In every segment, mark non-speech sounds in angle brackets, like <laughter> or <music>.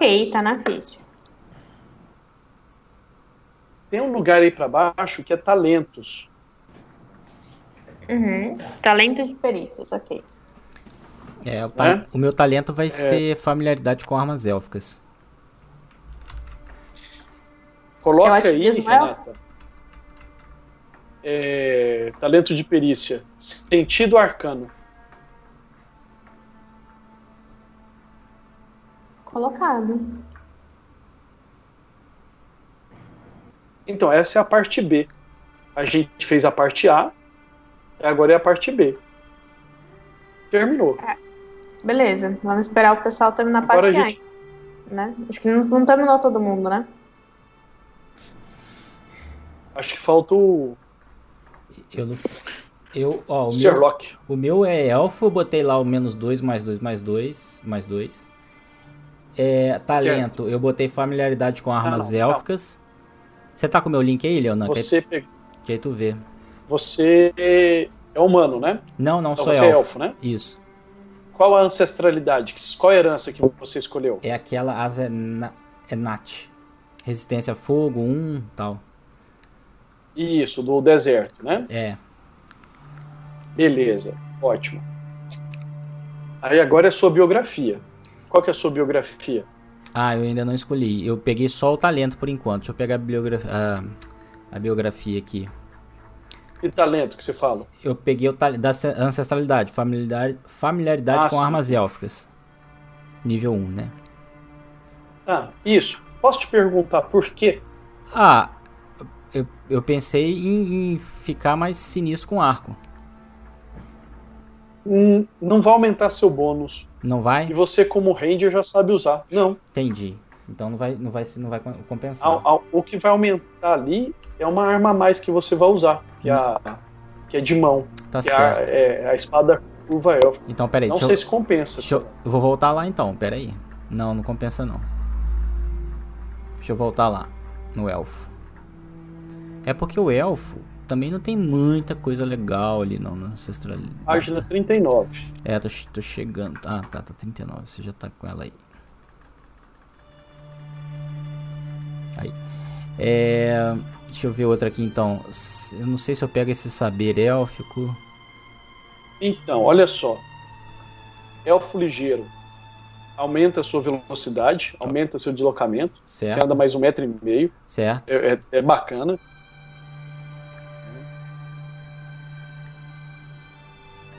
Ok, tá na ficha. Tem um lugar aí pra baixo que é talentos. Uhum. Talentos de perícias, ok. É, o, É? o meu talento vai ser familiaridade com armas élficas. Coloca aí? Renata. É, talento de perícia. Sentido arcano. Colocado. Então, essa é a parte B. A gente fez a parte A, e agora é a parte B. Terminou. Beleza, vamos esperar o pessoal terminar a Agora parte a A, gente- né? Acho que não, não terminou todo mundo, né? Acho que falta o Eu não. Eu, ó, o meu, Sherlock. o meu é elfo, eu botei lá o menos 2, mais 2, mais 2, mais 2. É, talento, eu botei familiaridade com armas não, não. élficas. Você tá com o meu link aí, Leonan? Que, Você, que aí tu vê. você é humano, né? Não, não Então sou você é elfo. elfo, né? Isso. Qual a ancestralidade? Qual a herança que você escolheu? É aquela asa na- é nat. Resistência a fogo, 1, um, tal. Isso, do deserto, né? É. Beleza, ótimo. Aí agora é sua biografia. Qual que é a sua biografia? Ah, eu ainda não escolhi. Eu peguei só o talento por enquanto. Deixa eu pegar a, biogra- a- a biografia aqui. Que talento que você fala? Eu peguei o talento da ce- ancestralidade, familiaridade, familiaridade Ah, com sim. armas élficas. Nível 1, né? Ah, isso. Posso te perguntar por quê? Ah, eu, eu pensei em, em ficar mais sinistro com arco. Hum, não vai aumentar seu bônus. Não E vai? você, como ranger, já sabe usar. Não. Entendi. Então não vai, não vai, não vai com- compensar. O que vai aumentar ali é uma arma a mais que você vai usar, que é, a, que é de mão. Tá Que é a, certo. é a espada curva elfa. Então, peraí. Não sei eu, se compensa. eu, eu vou voltar lá então, peraí. Não, não compensa não. Deixa eu voltar lá, no elfo. É porque o elfo também não tem muita coisa legal ali não, na ancestralidade. Página 39. É, tô, tô chegando. Ah, tá, tá 39. Você já tá com ela aí. Aí. É. Deixa eu ver outra aqui então. Eu não sei se eu pego esse saber élfico. Então, olha só. Elfo ligeiro. Aumenta a sua velocidade, aumenta seu deslocamento. Você Certo. anda mais um metro e meio. Certo. É, é- é bacana.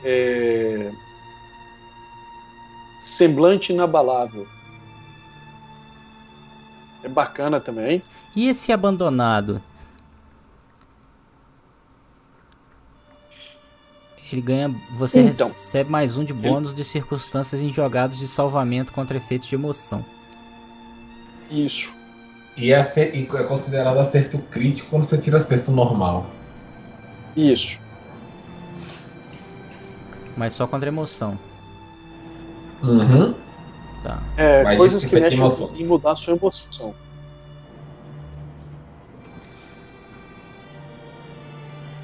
É... Semblante inabalável. É bacana também. E esse abandonado? Ele ganha. Você Então. recebe mais um de bônus de circunstâncias em jogados de salvamento contra efeitos de emoção. Isso. E é, e é considerado acerto crítico quando você tira acerto normal. Isso. Mas só contra emoção. Uhum. Tá. É, Mas coisas que mexem emoção. em mudar a sua emoção.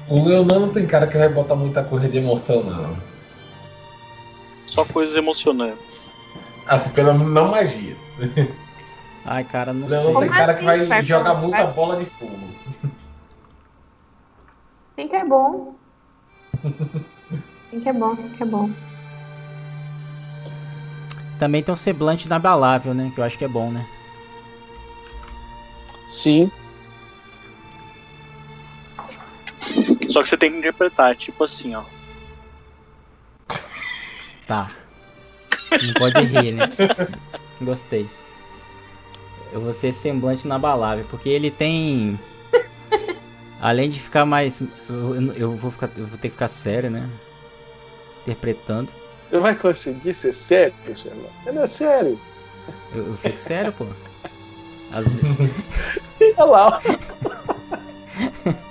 O Leonan não tem cara que vai botar muita coisa de emoção, não. Só coisas emocionantes. Assim, pelo menos não magia. Ai, cara, não O sei. Leonan tem cara que assim? vai Vai jogar muita bola de fogo. Sim que é bom. <laughs> Que é bom, que é bom. Também tem um semblante inabalável, né? Que eu acho que é bom, né? Sim. Só que você tem que interpretar, tipo assim, ó. Tá. Não pode rir, né? Gostei. Eu vou ser semblante inabalável, porque ele tem. Além de ficar mais. Eu, eu vou ficar. Eu vou ter que ficar sério, né? Interpretando. Você vai conseguir ser sério, Sherlock? Você não é sério. Eu, eu fico sério, pô. Às <laughs> ve- Olha lá. <laughs>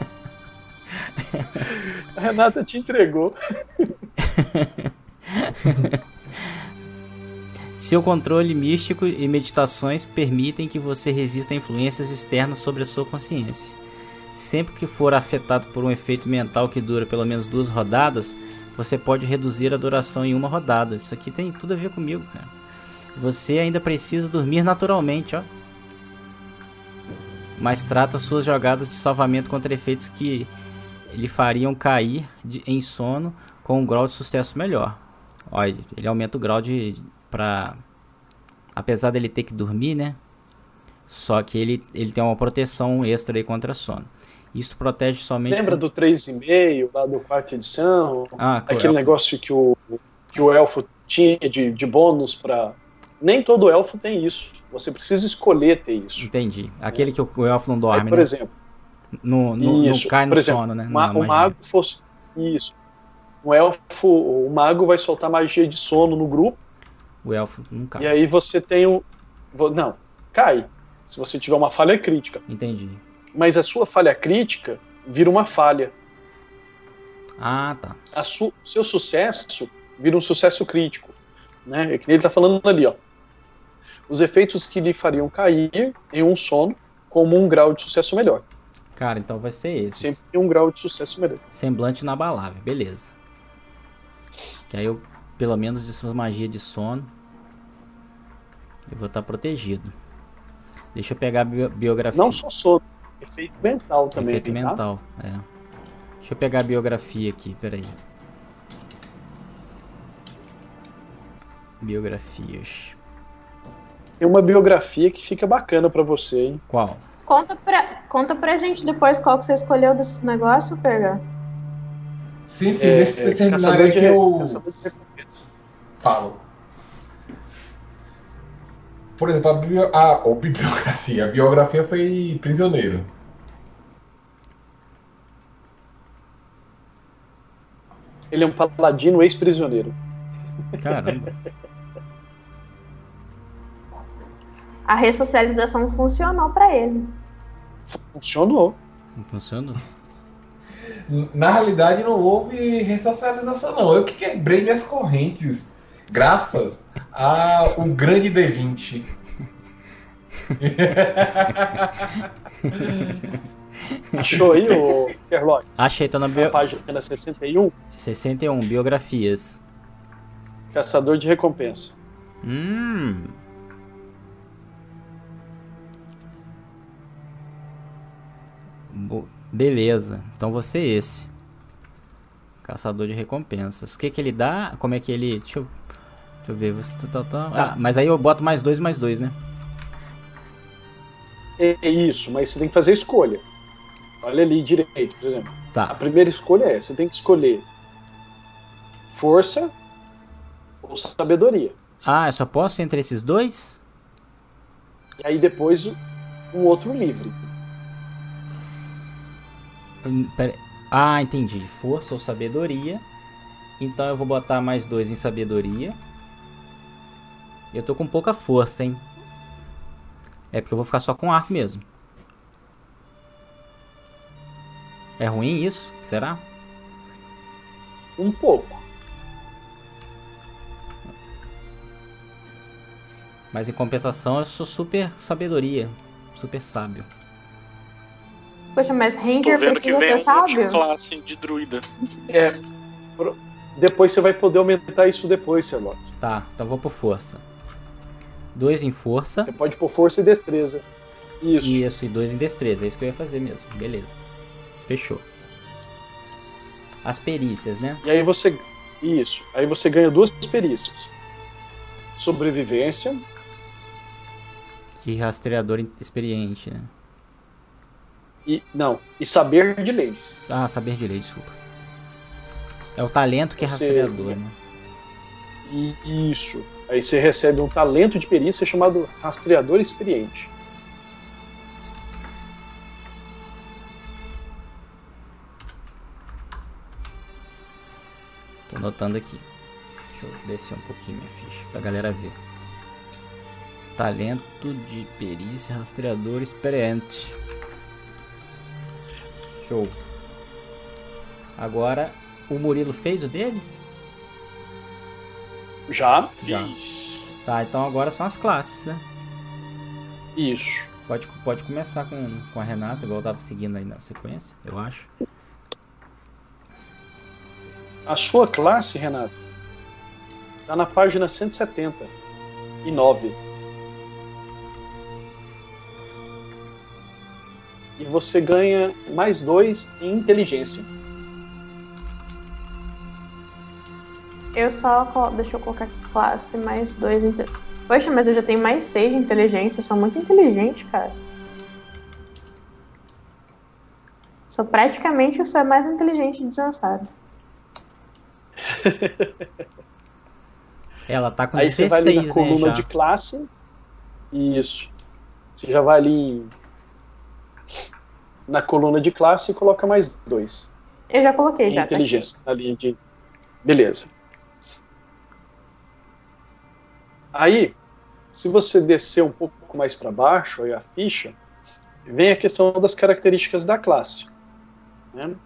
A Renata te entregou. Seu controle místico e meditações permitem que você resista a influências externas sobre a sua consciência. Sempre que for afetado por um efeito mental que dura pelo menos duas rodadas, você pode reduzir a duração em uma rodada. Isso aqui tem tudo a ver comigo, cara. Você ainda precisa dormir naturalmente, ó. Mas trata suas jogadas de salvamento contra efeitos que lhe fariam cair de- em sono com um grau de sucesso melhor. Olha, ele aumenta o grau de. pra. Apesar dele ter que dormir, né? Só que ele, ele tem uma proteção extra aí contra sono. Isso protege somente. Lembra do 3,5 lá do quarta edição? Ah, Aquele negócio que o, que o elfo tinha de, de bônus pra. Nem todo elfo tem isso. Você precisa escolher ter isso. Entendi. Aquele que o, o elfo não Aí, dorme, por né? exemplo, No, no, isso, não cai no exemplo, sono, né? ma- o mago fosse. Isso. O elfo, o mago vai soltar magia de sono no grupo, O elfo não cai. e aí você tem vo- Não, cai. Se você tiver uma falha crítica. Entendi. Mas a sua falha crítica vira uma falha. Ah, tá. A su, seu sucesso vira um sucesso crítico. Né? É que ele tá falando ali, ó. Os efeitos que lhe fariam cair em um sono como um grau de sucesso melhor. Cara, então vai ser esse. Sempre tem um grau de sucesso melhor. Semblante inabalável, beleza. Que aí eu, pelo menos de suas magias de sono, eu vou estar protegido. Deixa eu pegar a bio- biografia. Não só sono, efeito mental também. Efeito tá? mental, é. Deixa eu pegar a biografia aqui, peraí. Biografias. Tem uma biografia que fica bacana pra você, hein? Qual? Conta pra, conta pra gente depois qual que você escolheu desse negócio, pega. Sim, sim, É, deixa você é, terminar que eu falo. Por exemplo, a, a, ou bibliografia. A biografia foi prisioneiro. Ele é um paladino ex-prisioneiro. Caramba. A ressocialização funcionou pra ele. Funcionou. Não funcionou? Na realidade, não houve ressocialização, não. Eu que quebrei minhas correntes. Graças a um grande D20. <laughs> Achou aí, o Sherlock? Achei, tô na Na bio... página 61, 61, biografias. Caçador de Recompensa. Hum. Bo- Beleza, então você é esse. Caçador de recompensas. O que que ele dá? Como é que ele. Deixa eu, deixa eu ver. Você tá, tá, tá. Ah, mas aí eu boto mais dois, mais dois, né? É é isso, mas você tem que fazer escolha. Olha ali direito, por exemplo. A Tá. primeira escolha é: você tem que escolher força ou sabedoria. Ah, eu só posso entre esses dois? E aí depois um outro livre. Hum, pera- Ah, entendi. Força ou sabedoria. Então eu vou botar mais dois em sabedoria. Eu tô com pouca força, hein? É porque eu vou ficar só com arco mesmo. É ruim isso? Será? Um pouco. Mas em compensação eu sou super sabedoria. Super sábio. Poxa, mas Ranger precisa ser sábio? classe de druida. É. Depois você vai poder aumentar isso depois, Sherlock. Tá, então vou por força. Dois em força. Você pode pôr força e destreza. Isso. Isso, e dois em destreza. É isso que eu ia fazer mesmo. Beleza. Fechou. As perícias, né? E aí você. Isso. Aí você ganha duas perícias: sobrevivência E rastreador experiente, né? e. Não. E saber de leis. Ah, saber de lei, desculpa. É o talento que é Você- rastreador, né? E isso. Aí você recebe um talento de perícia chamado rastreador experiente. Tô anotando aqui. Deixa eu descer um pouquinho minha ficha pra galera ver. Talento de perícia, rastreador experiente. Show. Agora, o Murilo fez o dele? Já? Já. Tá, então agora são as classes, né? Isso. Pode, pode começar com, com a Renata, igual eu tava seguindo aí na sequência, eu acho. A sua classe, Renato, tá na página 170. e 9. E você ganha mais 2 em inteligência. Eu só. colo- Deixa eu colocar aqui classe mais dois. Inte... Poxa, mas eu já tenho mais seis de inteligência. Eu sou muito inteligente, cara. Sou praticamente o ser mais inteligente de Zansara. <laughs> Ela tá com Aí você 16, vai ali na né, coluna já. de classe. Isso. Você já vai ali na coluna de classe e coloca mais 2. Eu já coloquei, já. tá inteligência na linha de. Beleza. Aí, se você descer um pouco mais para baixo, aí a ficha, vem a questão das características da classe. né?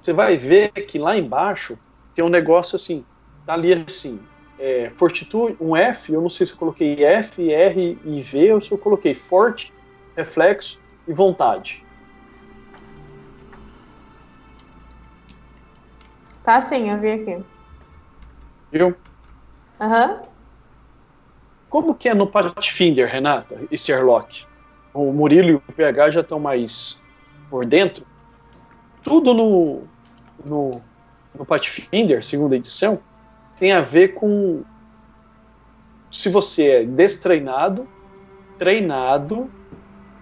Você vai ver que lá embaixo tem um negócio assim, tá ali assim, é, fortitude, um F, eu não sei se eu coloquei F, R e V, ou se eu coloquei forte, reflexo e vontade. Tá sim, eu vi aqui. Viu? Aham. Como que é no Pathfinder, Renata e Sherlock? O Murilo e o PH já estão mais por dentro. Tudo no, no, no Pathfinder, segunda edição, tem a ver com se você é destreinado, treinado,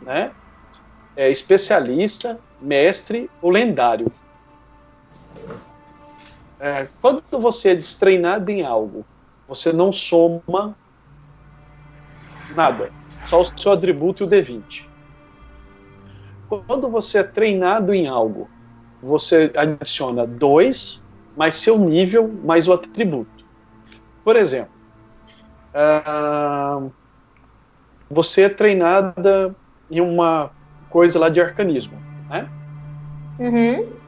né? É especialista, mestre ou lendário. É, quando você é destreinado em algo, você não soma nada, só o seu atributo e o D20. Quando você é treinado em algo, você adiciona 2 mais seu nível mais o atributo. Por exemplo, ah, você é treinada em uma coisa lá de arcanismo, né? Uhum.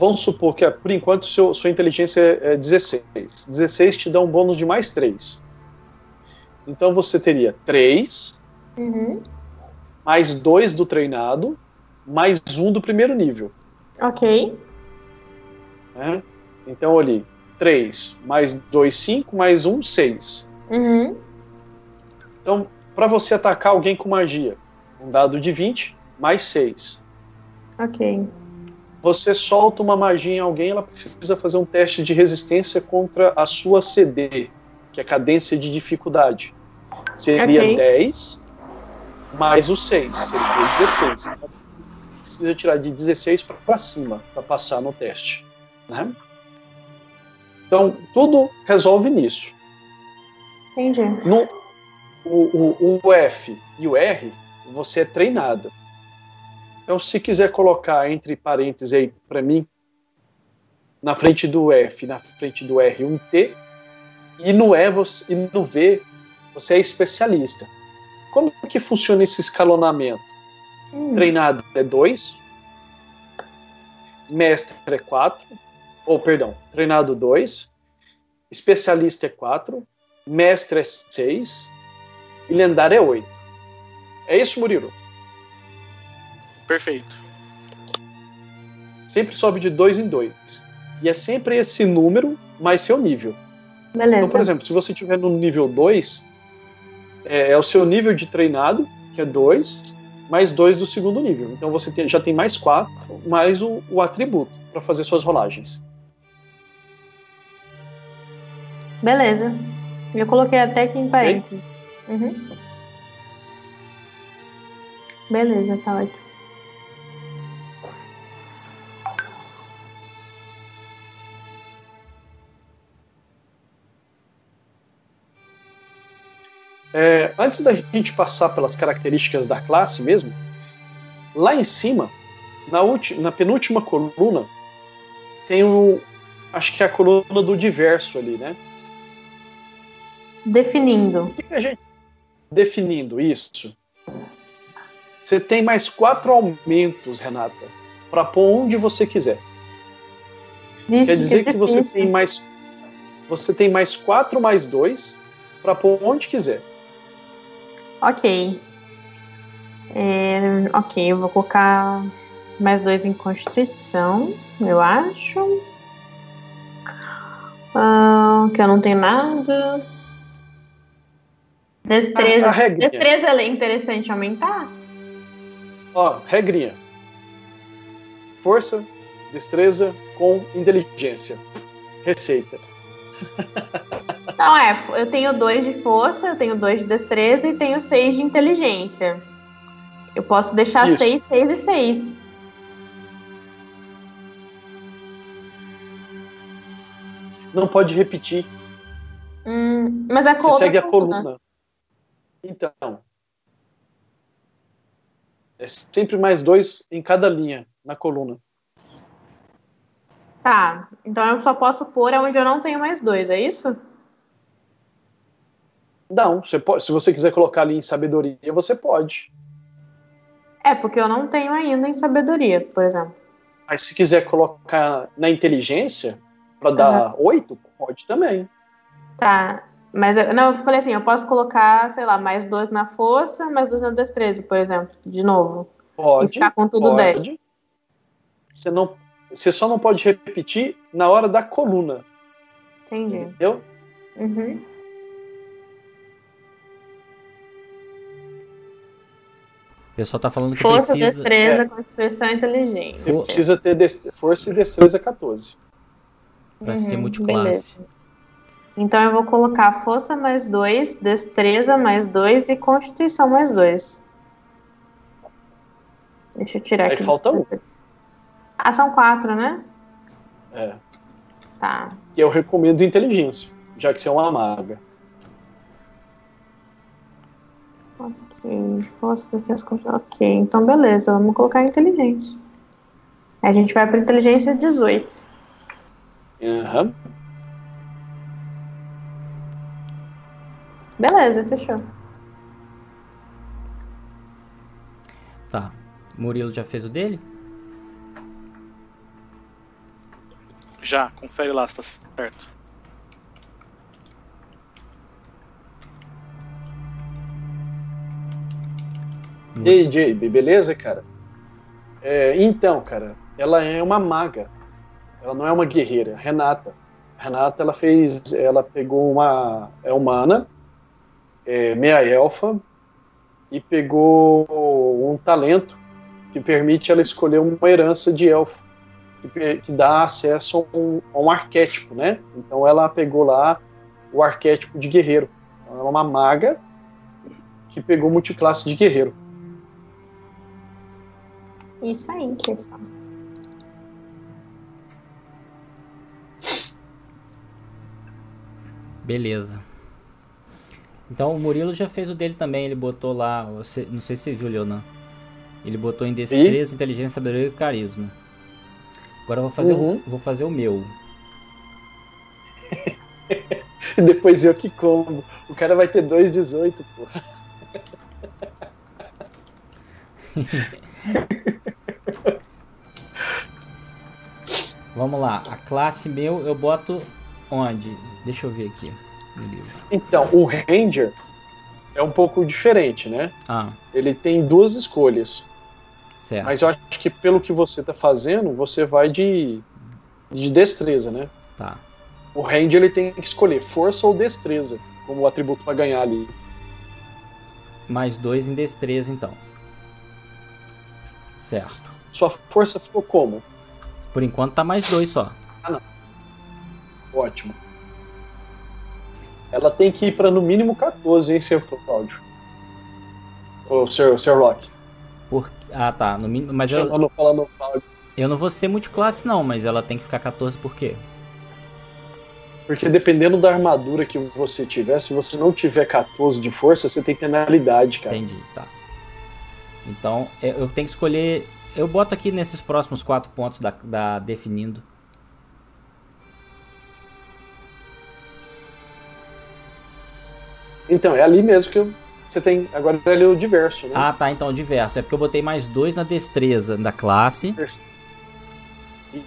Vamos supor que, por enquanto, seu, sua inteligência é é 16. 16 te dá um bônus de mais 3. Então você teria 3, Uhum. mais 2 do treinado, mais 1 do primeiro nível. Ok. Né? Então ali, 3 mais 2, 5, mais 1, 6. Uhum. Então, para você atacar alguém com magia, um dado de 20, mais 6. Ok. Você solta uma magia em alguém, ela precisa fazer um teste de resistência contra a sua CD, que é cadência de dificuldade. Seria Ok. 10 mais o 6, seria 16. Então, Precisa tirar de 16 para cima para passar no teste. Né? Então, tudo resolve nisso. Entendi. No, o, o, o F e o R, você é treinada. Então, se quiser colocar entre parênteses aí para mim, na frente do F, na frente do R, um T, e no E você, e no V, você é especialista. Como que funciona esse escalonamento? Hum. Treinado é 2, mestre é 4, ou perdão, treinado 2, especialista é 4, mestre é 6 e lendário é 8. É isso, Murilo? Perfeito. Sempre sobe de 2 em 2. E é sempre esse número mais seu nível. Beleza. Então, por exemplo, se você estiver no nível 2, é, é o seu nível de treinado, que é 2, mais 2 do segundo nível. Então você tem- já tem mais 4, mais o, o atributo para fazer suas rolagens. Beleza. Eu coloquei até aqui em parênteses. Uhum. Beleza, tá ótimo. É, antes da gente passar pelas características da classe mesmo, lá em cima, na, na penúltima coluna, tem o. Acho que é a coluna do diverso ali, né? Definindo. Que que. Definindo isso. Você tem mais quatro aumentos, Renata, para pôr onde você quiser. Vixe, Quer dizer que você difícil. tem mais. Você tem mais quatro mais dois para pôr onde quiser. Ok. É, ok, eu vou colocar mais dois em Constituição, eu acho. Ah, que eu não tenho nada. Destreza. A- a regrinha. Destreza é interessante aumentar? Ó, regrinha. Força, destreza com inteligência. Receita. <laughs> Não, é. Eu tenho dois de força, eu tenho dois de destreza e tenho seis de inteligência. Eu posso deixar Isso. seis, seis e seis. Não pode repetir. Hum, mas a Você coluna. segue a coluna. Então. É sempre mais dois em cada linha na coluna. Tá. Então eu só posso pôr onde eu não tenho mais dois, é isso? Não, você pode, se você quiser colocar ali em sabedoria, você pode. É, porque eu não tenho ainda em sabedoria, por exemplo. Mas se quiser colocar na inteligência, para dar oito, pode também. Tá. Mas eu, não, eu falei assim, eu posso colocar, sei lá, mais dois na força, mais dois na destreza, por exemplo, de novo. E Pode. ficar com tudo 10. pode. Você, não, você só não pode repetir na hora da coluna, Entendi. entendeu? Uhum. Pessoal tá falando que Força, precisa. destreza, é. constituição e inteligência. Você For- precisa ter des- força e destreza 14. Pra ser Uhum, multiclasse. Então eu vou colocar força mais dois, destreza mais dois e constituição mais dois. Deixa eu tirar Aí aqui. falta um. Ah, são quatro, né? É. Tá. Que eu recomendo inteligência, já que você é uma maga. Ok. Força. Ok, então beleza. Vamos colocar inteligência. A gente vai para inteligência 18. Aham. Beleza, fechou. Tá. Murilo já fez o dele? Já, confere lá se tá certo. E aí, beleza, cara? É, então, cara, ela é uma maga. Ela não é uma guerreira. Renata. Renata, ela fez. Ela pegou uma. É humana, é, meia elfa, e pegou um talento que permite ela escolher uma herança de elfo, que, que dá acesso a um, a um arquétipo, né? Então ela pegou lá o arquétipo de guerreiro. Então ela é uma maga que pegou multiclasse de guerreiro. Isso aí, pessoal. Beleza. Então o Murilo já fez o dele também. Ele botou lá. você- não sei se você viu, Leonan. Ele botou em destreza, inteligência, sabedoria e carisma. Agora eu vou fazer, Uhum. o, vou fazer o meu. E <laughs> depois eu que como. O cara vai ter 2,18, pô. <laughs> Vamos lá. A classe meu eu boto onde? Deixa eu ver aqui no livro. Então, o Ranger é um pouco diferente, né? Ah, Ele tem duas escolhas. certo. Mas eu acho que pelo que você tá fazendo, você vai de, de destreza, né? Tá. O Ranger ele tem que escolher força ou destreza como atributo para ganhar ali. Mais dois em destreza então. Certo. Sua força ficou como? Por enquanto tá mais dois só. Ótimo. Ela tem que ir para no mínimo 14, hein, seu Cláudio? Ô, Sir, Sir Rock. Por... Ah, tá. No mínimo... Mas eu, Chamando falando Cláudio. eu não vou ser multiclasse não, mas ela tem que ficar 14 por quê? Porque dependendo da armadura que você tiver, se você não tiver 14 de força, você tem penalidade, cara. Entendi, tá. Então, eu eu tenho que escolher. Eu boto aqui nesses próximos quatro pontos da, da definindo. Então, é ali mesmo que eu- você tem. Agora é ali o diverso, né? Ah, tá. Então, diverso. É porque eu botei mais dois na destreza da classe.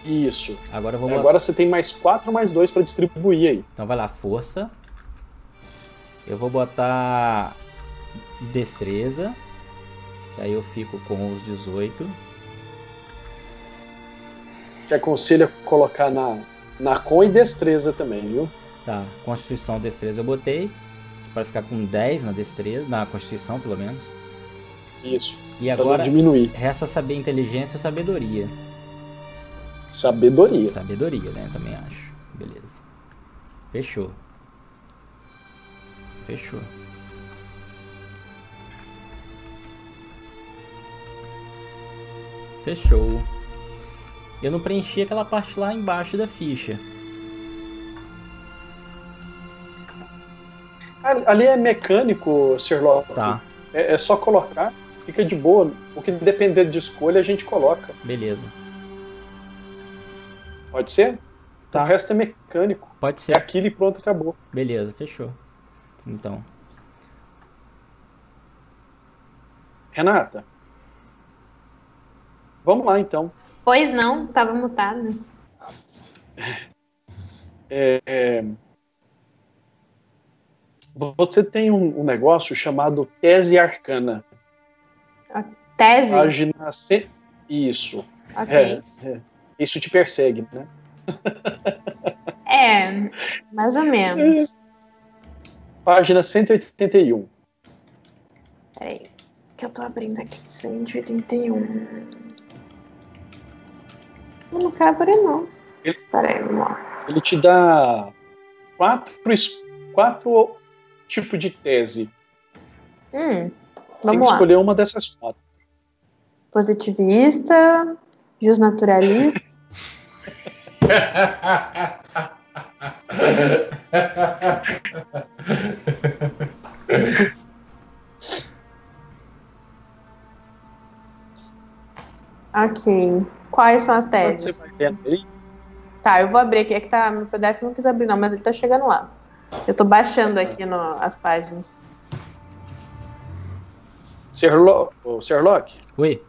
Isso. Agora vou botar. Agora você tem mais 4 mais 2 para distribuir aí. Então, vai lá, força. Eu vou botar destreza. Aí eu fico com os 18. Te aconselho a colocar na, na com e destreza também, viu? Tá, Constituição, Destreza eu botei. Pra ficar com 10 na destreza, na Constituição pelo menos. Isso. E agora diminuir. resta saber inteligência ou sabedoria. Sabedoria. Sabedoria, né? Também acho. Beleza. Fechou. Fechou. Fechou. Eu não preenchi aquela parte lá embaixo da ficha. Ali é mecânico, Sherlock. Tá, É, é só colocar, fica de boa. O que depender de escolha, a gente coloca. beleza. Pode ser? Tá. O resto é mecânico. Pode É ser. aquilo e pronto, acabou. Beleza, fechou. Então. Renata. Vamos lá, então. Pois não, tava mutada. É, é, Você tem um, um negócio chamado Tese Arcana. Tese? Página. C... Isso. ok. É, é. Isso te persegue, né? É, mais ou menos. Página 181. Peraí. Que eu tô abrindo aqui. 181. Não quero abrir, não. Ele- Peraí, vamos lá. Ele te dá quatro, quatro tipos de tese. Hum, Tem vamos que lá. escolher uma dessas quatro. Positivista, justnaturalista. <laughs> ok. Quais são as Você teses? Tá, eu vou abrir aqui. É que tá, meu PDF não quis abrir, não, mas ele tá chegando lá. Eu tô baixando aqui no, as páginas. Sherlock, Sherlock, Oi,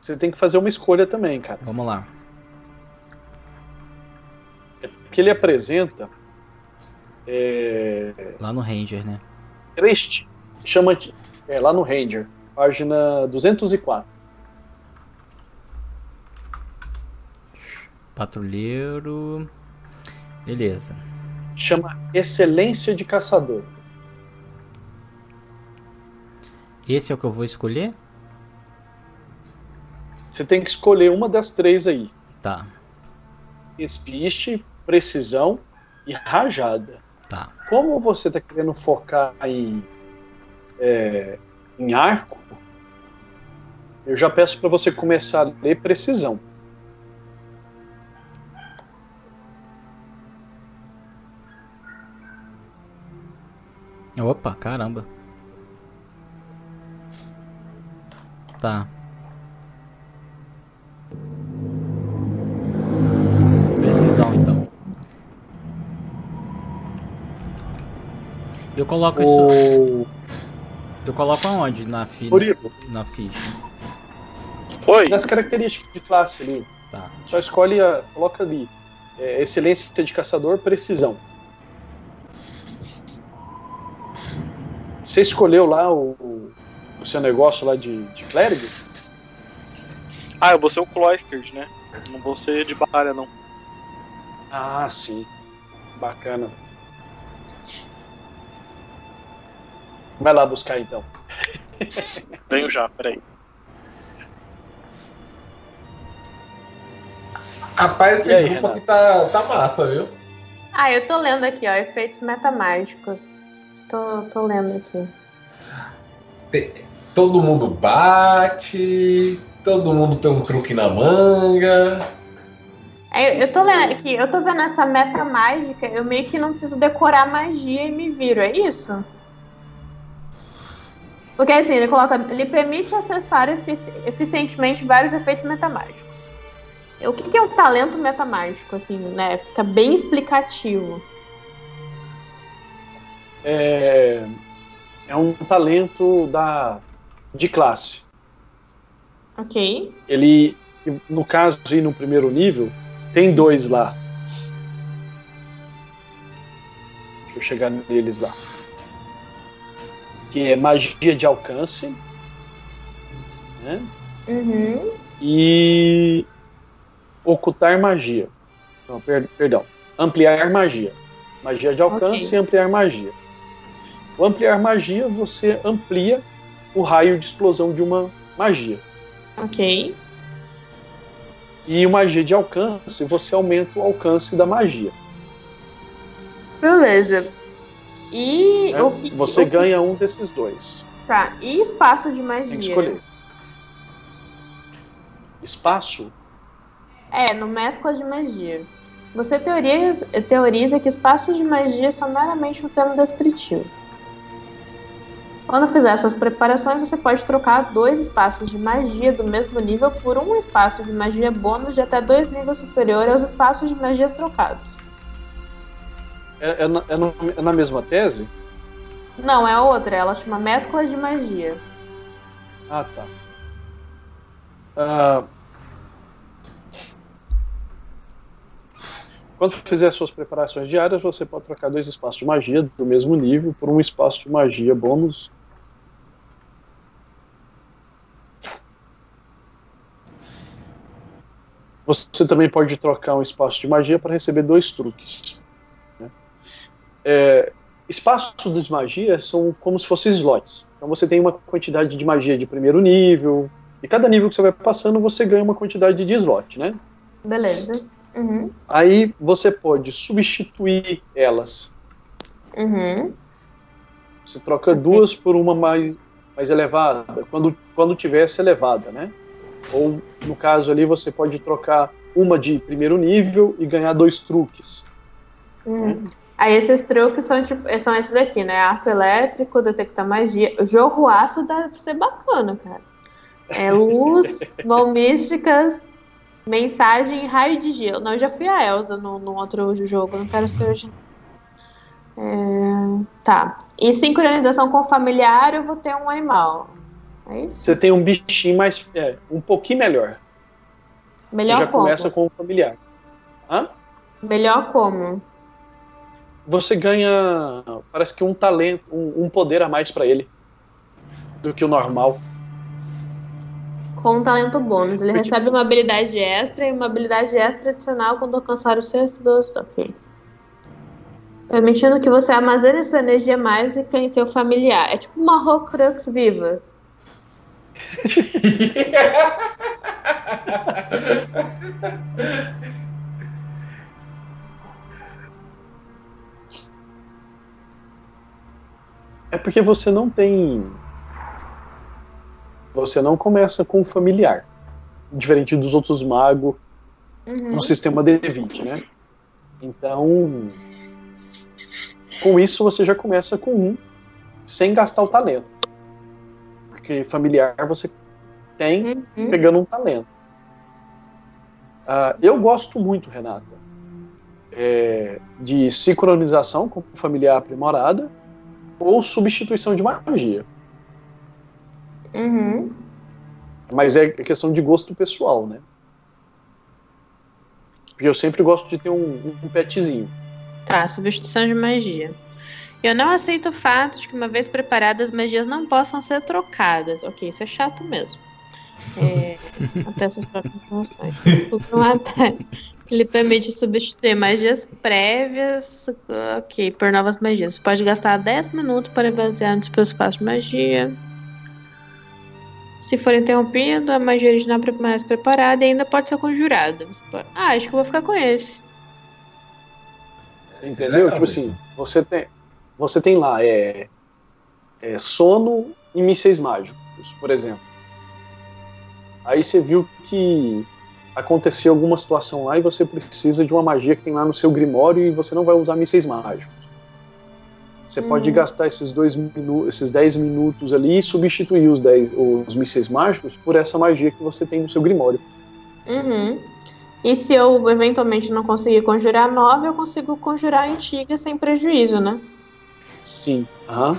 você tem que fazer uma escolha também, cara. vamos lá. Que ele apresenta é, Lá no Ranger, né? três. ti- Chama de. É, lá no Ranger, página 204. Patrulheiro. Beleza. Chama Excelência de Caçador. Esse é o que eu vou escolher? Você tem que escolher uma das três aí: Tá, espiste, precisão e rajada. tá. Como você está querendo focar em, é, em arco, eu já peço para você começar a ler precisão. Opa, caramba. Tá. Precisão, então. Eu coloco isso. Eu coloco aonde na, fi... Murilo, na ficha? Oi. nas características de classe ali, Tá. só escolhe a. coloca ali. é, excelência de caçador, precisão. Você escolheu lá o, o- seu negócio lá de, de clérigo? Ah, eu vou ser o Cloisters, né? Não vou ser de batalha, não. Ah, sim. Bacana. Vai lá buscar então. <laughs> Venho já, peraí. Rapaz, esse E aí, grupo Renato? aqui tá, tá massa, viu? Ah, eu tô lendo aqui, ó. Efeitos metamágicos. Tô, tô lendo aqui. Todo mundo bate, todo mundo tem um truque na manga. É, eu tô lendo aqui, eu tô vendo essa meta mágica, eu meio que não preciso decorar magia e me viro, é isso? Porque assim, ele coloca, ele permite acessar efici- eficientemente vários efeitos metamágicos. O que, que é o talento metamágico, assim, né? Fica bem explicativo. É, é um talento da de classe. Ok. Ele, no caso aí no primeiro nível, tem dois lá. Deixa eu chegar neles lá. Que é magia de alcance. Né? Uhum. e ocultar magia. Não, per- perdão. ampliar magia. Magia de alcance Ok. e ampliar magia. O ampliar magia, você amplia o raio de explosão de uma magia. Ok. E o magia de alcance, você aumenta o alcance da magia. Beleza. E né? o que. Você o que- ganha um desses dois. Tá. E espaço de Tem que magia? escolher. Espaço? É, no mescla de magia. Você teoriza, teoriza que espaços de magia são meramente um termo descritivo. Quando fizer suas preparações, você pode trocar dois espaços de magia do mesmo nível por um espaço de magia bônus de até dois níveis superior aos espaços de magias trocados. É, é na, é no- é na mesma tese? Não, é outra, ela chama mescla de magia. Ah, tá. Ah, quando fizer suas preparações diárias, você pode trocar dois espaços de magia do mesmo nível por um espaço de magia bônus. Você também pode trocar um espaço de magia para receber dois truques. né? É, espaços de magia são como se fossem slots. Então você tem uma quantidade de magia de primeiro nível, e cada nível que você vai passando, você ganha uma quantidade de slot, né? Beleza. Uhum. Aí você pode substituir elas. Uhum. Você troca duas por uma mais, mais elevada, quando, quando tivesse elevada, né? Ou, no caso ali, você pode trocar uma de primeiro nível e ganhar dois truques. Uhum. Aí esses truques são, tipo, são esses aqui, né? Arco elétrico, detectar magia. Jorro aço deve ser bacana, cara. É <laughs> luz, mão místicas, mensagem, raio de gelo. Não, eu já fui a Elsa no, no outro jogo, não quero ser hoje. É, tá. E sincronização com o familiar, eu vou ter um animal. É? Você tem um bichinho mais. É, um pouquinho melhor. Melhor você já como? começa com o familiar. Hã? Melhor como? Você ganha. Parece que um talento, um, um poder a mais pra ele do que o normal. Com um talento bônus. Ele Porque- recebe uma habilidade extra e uma habilidade extra adicional quando alcançar o sexto dos. Ok. Permitindo que você armazene sua energia mágica em seu familiar. É tipo uma Horcrux viva. <laughs> É porque você não tem. Você não começa com familiar. Diferente dos outros magos Uhum. no sistema D20, né? Então. Com isso você já começa com um, sem gastar o talento. Porque familiar você tem Uhum. pegando um talento. Ah, eu gosto muito, Renata, é, de sincronização com familiar aprimorada ou substituição de magia. Uhum. Mas é questão de gosto pessoal, né? Porque eu sempre gosto de ter um, um petzinho. Tá, substituição de magia. Eu não aceito o fato de que, uma vez preparadas, as magias não possam ser trocadas. Ok, isso é chato mesmo. É, <laughs> até suas próprias informações. Desculpa, matar. Ele permite substituir magias prévias, ok, por novas magias. Você pode gastar 10 minutos para basear no seu espaço de magia. Se for interrompido, a magia original mais preparada ainda pode ser conjurada. Você pode- Ah, acho que eu vou ficar com esse. Entendeu? É, tipo assim, você tem, você tem lá é, é, sono e mísseis mágicos, por exemplo. Aí você viu que aconteceu alguma situação lá e você precisa de uma magia que tem lá no seu grimório e você não vai usar mísseis mágicos. Você pode Uhum. gastar esses dois minu esses 10 minutos ali e substituir os, 10, os mísseis mágicos por essa magia que você tem no seu grimório. Uhum. E se eu eventualmente não conseguir conjurar nova, eu consigo conjurar a antiga sem prejuízo, né? Sim. Aham.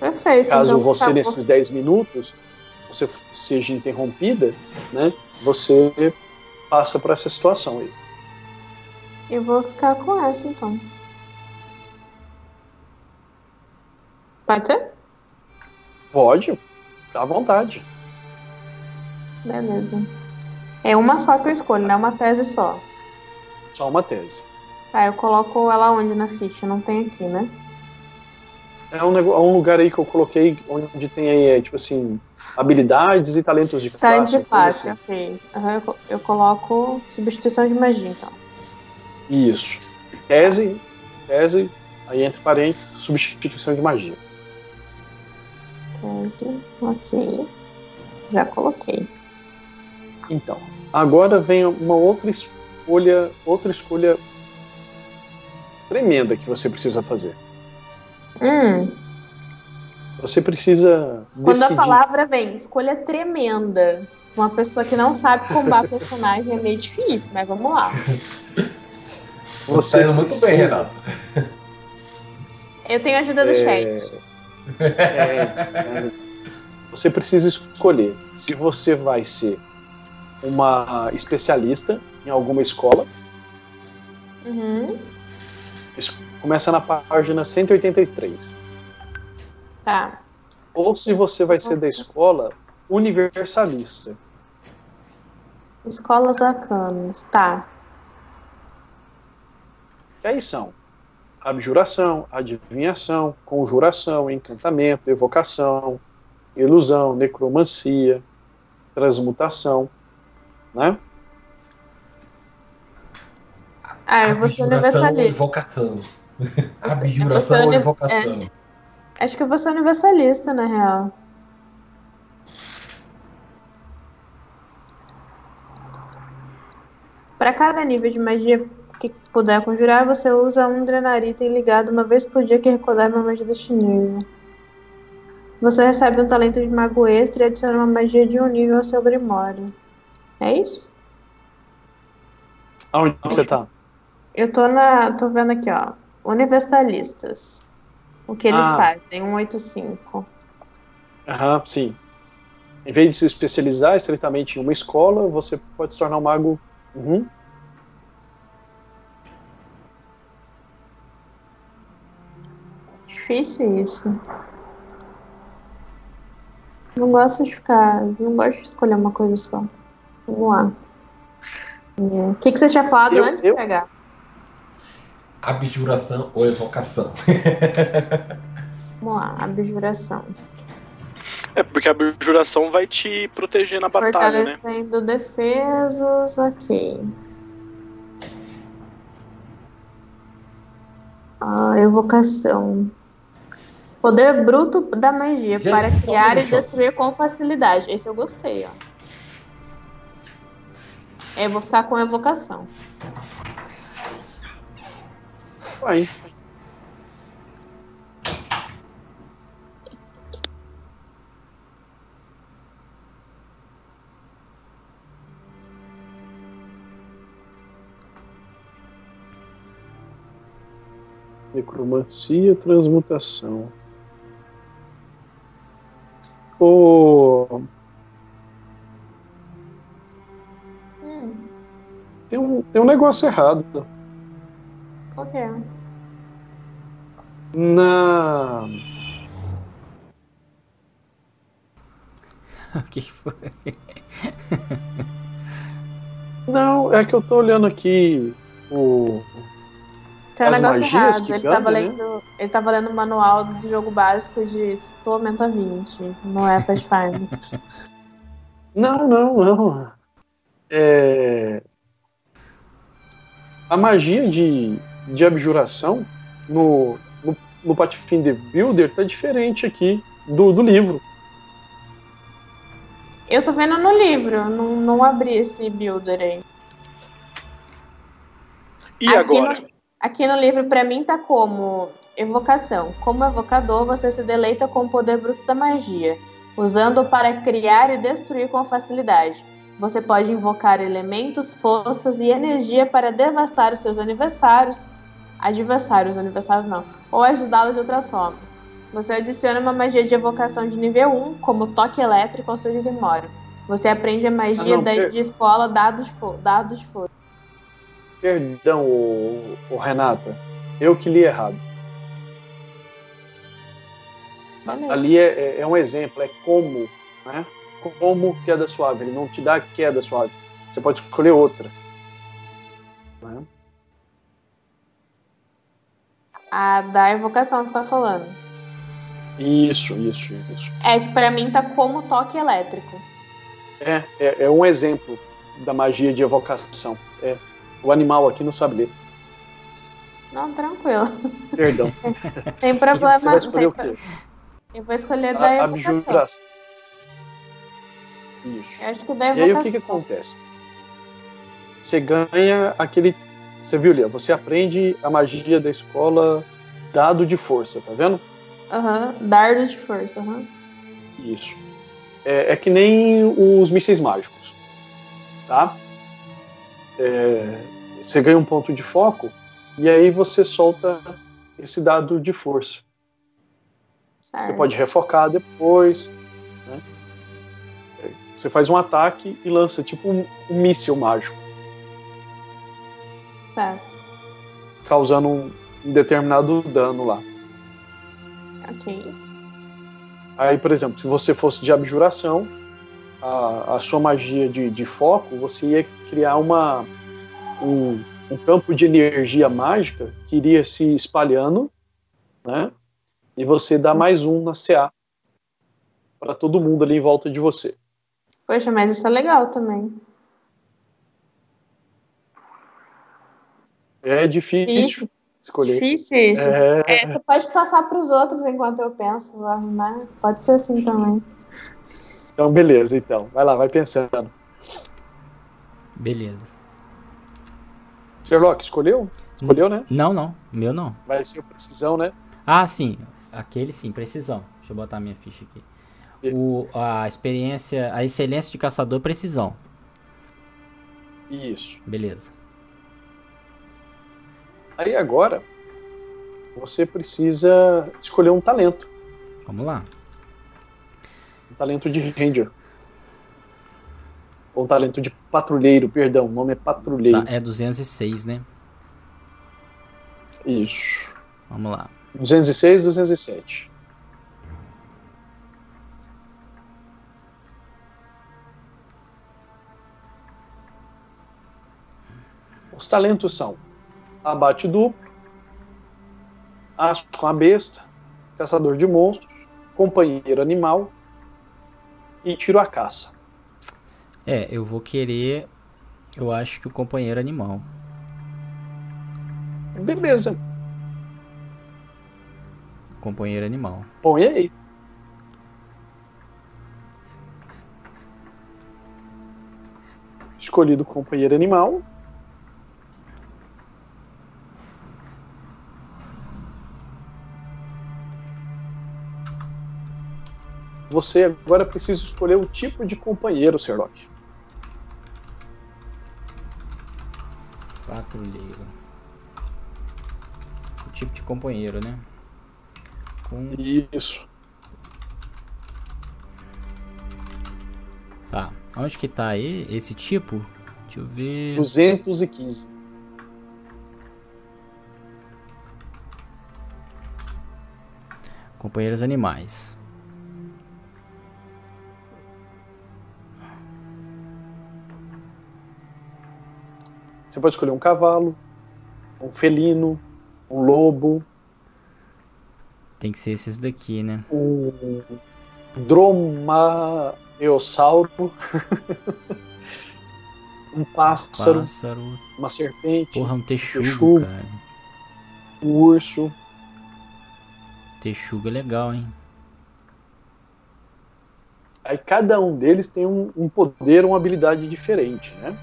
Perfeito. Caso então, você, tá nesses 10 minutos, você seja interrompida, né? Você passa por essa situação aí. Eu vou ficar com essa então. Pode ser? Pode, à vontade. Beleza. É uma só que eu escolho, não é uma tese só. Só uma tese. Tá, eu coloco ela onde na ficha? Não tem aqui, né? É um, é um lugar aí que eu coloquei onde tem aí, é, tipo assim, habilidades e talentos de classe. de coisa classe, assim. ok. Aham, eu, eu coloco substituição de magia, então. Isso. Tese, tese, aí entre parênteses, substituição de magia. Tese, ok. Já coloquei. Então, agora vem uma outra escolha, outra escolha tremenda que você precisa fazer. Hum, Você precisa quando decidir. a palavra vem, escolha tremenda. Uma pessoa que não sabe combar <laughs> personagem é meio difícil, mas vamos lá. Você tá indo muito bem, Renato. Eu tenho a ajuda do É, chat. é, é, você precisa escolher se você vai ser uma especialista em alguma escola. Uhum, começa na página 183. tá. Ou se você vai ser da escola universalista. Escolas arcanas, tá. Que aí são abjuração, adivinhação, conjuração, encantamento, evocação, ilusão, necromancia, transmutação, né? Ah, eu vou ser universalista. Invocação. Abjuração ou invocação. Acho que eu vou ser universalista, na real. Para cada nível de magia que puder conjurar, você usa um Drenarita ligado uma vez por dia que recordar uma magia deste nível. Você recebe um talento de mago extra e adiciona uma magia de um nível ao seu grimório. É isso? Aonde você tá? Eu tô na. tô vendo aqui, ó. Universalistas. O que eles Ah. fazem? 185. Aham, sim. Em vez de se especializar estritamente em uma escola, você pode se tornar um mago. Uhum. Difícil isso. Não gosto de ficar. Não gosto de escolher uma coisa só. Vamos lá. É, O que, que você tinha falado Eu- antes eu- de pegar? Abjuração ou evocação. <laughs> Vamos lá, abjuração. É, porque a abjuração vai te proteger na batalha, né? Fortalecendo defesas, ok. Ah, evocação. Poder bruto da magia Gente, para criar e destruir com facilidade. Esse eu gostei, ó. Eu vou ficar com evocação. Vai. Necromancia, transmutação. O... Hum, Tem, um, tem um negócio errado. Qual <laughs> que é? Na. O que foi? Não, é que eu tô olhando aqui o. Tem um As negócio magias errado. Ele ganham, tava, né? lendo, ele tava lendo o manual do jogo básico de Tormenta 20. Não é Pathfinder. <laughs> Não, não, não. É... A magia de, de abjuração no, no, no Pathfinder Builder tá diferente aqui do, do livro. Eu tô vendo no livro, não, não abri esse builder aí. E Aqui agora? no- Aqui no livro, pra mim, tá como evocação. Como evocador, você se deleita com o poder bruto da magia, usando-o para criar e destruir com facilidade. Você pode invocar elementos, forças e energia para devastar os seus aniversários, adversários, aniversários não, ou ajudá-los de outras formas. Você adiciona uma magia de evocação de nível 1, como toque elétrico ao seu grimório. Você aprende a magia Ah, não, da- per- de escola dados, fo- dados fogo. Perdão, o, Renata. Eu que li errado. Beleza. Ali é, é- é um exemplo, é como, né? Como queda suave. Ele não te dá queda suave. Você pode escolher outra. Né? A da evocação você tá falando. Isso, isso, isso. É que pra mim tá como toque elétrico. É, é, é um exemplo da magia de evocação. É, o animal aqui não sabe ler. Não, tranquilo. Perdão. <laughs> Tem problema. Você vai escolher o quê? Eu vou escolher da A, a evocação. abjuração. Isso. Eu acho que da E aí evocação. o que, que acontece? Você ganha aquele. Você viu, Lia? Você aprende a magia da escola dado de força, tá vendo? Aham, dardo de força, aham. Isso. É, é que nem os mísseis mágicos. Tá? É, você ganha um ponto de foco e aí você solta esse dado de força. Você Certo. pode refocar depois. né? Você faz um ataque e lança tipo um, um míssil mágico, Certo. causando um, um determinado dano lá. Ok. Aí, por exemplo, se você fosse de abjuração, a, a sua magia de, de foco, você ia criar uma, um, um campo de energia mágica que iria se espalhando, né? E você dá mais um na CA para todo mundo ali em volta de você. Poxa, mas isso é legal também. É difícil escolher. Difícil isso. É, É, tu pode passar pros outros enquanto eu penso, né? Pode ser assim também. então, beleza, então. Vai lá, vai pensando. Beleza. Sherlock, escolheu? Escolheu, né? Não, não. Meu não. Vai ser precisão, né? Ah, sim. Aquele sim, precisão. Deixa eu botar minha ficha aqui. O, a experiência, a excelência de caçador, precisão. Isso. Beleza. Aí agora, você precisa escolher um talento. Vamos lá. Um talento de ranger. Ou um talento de patrulheiro, perdão. O nome é patrulheiro. Tá, é 206, né? Isso. Vamos lá. 206, 207. Os talentos são abate duplo, aço com a besta, caçador de monstros, companheiro animal e tiro a caça. É, eu vou querer. Eu acho que o companheiro animal. Beleza, Companheiro animal. põe aí. Escolhido o companheiro animal. Você agora precisa escolher o tipo de companheiro, Sherlock. Patrulheiro. O tipo de companheiro, né? Com. Isso. Tá. Onde que tá aí esse tipo? Deixa eu ver. 215. Companheiros animais. Você pode escolher um cavalo, um felino, um lobo, Tem que ser esses daqui, né? um dromaeossauro, <laughs> um pássaro, Pássaro. uma serpente, Porra, um texugo, Texugo. cara. um urso. Texugo é legal, hein? Aí cada um deles tem um, um poder, uma habilidade diferente, né?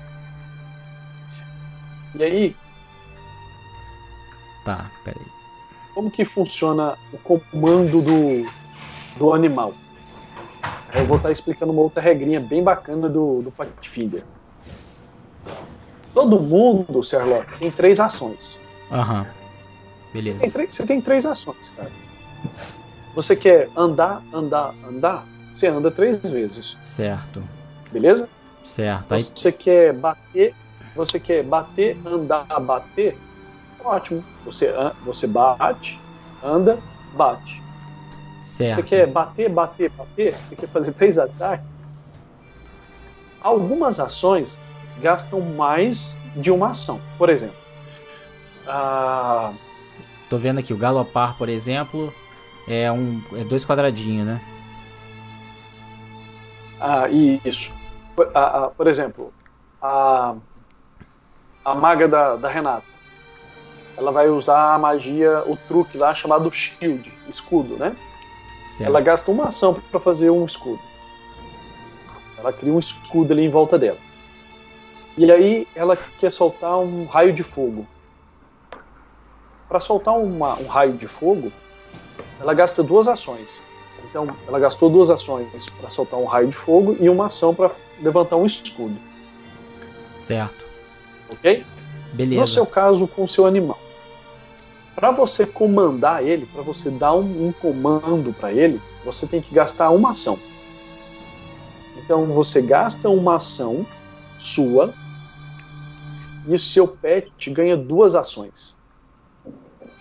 E aí, Tá, peraí. como que funciona o comando do, do animal? Eu vou estar explicando uma outra regrinha bem bacana do, do Pathfinder. Todo mundo, Sherlock, tem três ações. Aham. Beleza. Tem três- você tem três ações, cara. Você quer andar, andar, andar? Você anda três vezes, Certo. beleza? Certo. Aí, Você quer bater, você quer bater, andar, bater? Ótimo. Você, você bate, anda, bate. certo. Você quer bater, bater, bater? Você quer fazer três ataques? Algumas ações gastam mais de uma ação. Por exemplo, a- tô vendo aqui, o galopar, por exemplo, é um é dois quadradinhos, né? Ah, isso. Por, por exemplo, a, a maga da, da Renata. Ela vai usar a magia, o truque lá chamado shield, escudo, né? Certo. Ela gasta uma ação para fazer um escudo. Ela cria um escudo ali em volta dela. E aí ela quer soltar um raio de fogo. Para soltar uma- um raio de fogo, ela gasta duas ações. Então, ela gastou duas ações para soltar um raio de fogo e uma ação para levantar um escudo, Certo. Ok? Beleza. No seu caso, com o seu animal. Para você comandar ele, para você dar um, um comando para ele, você tem que gastar uma ação. Então você gasta uma ação sua e o seu pet ganha duas ações.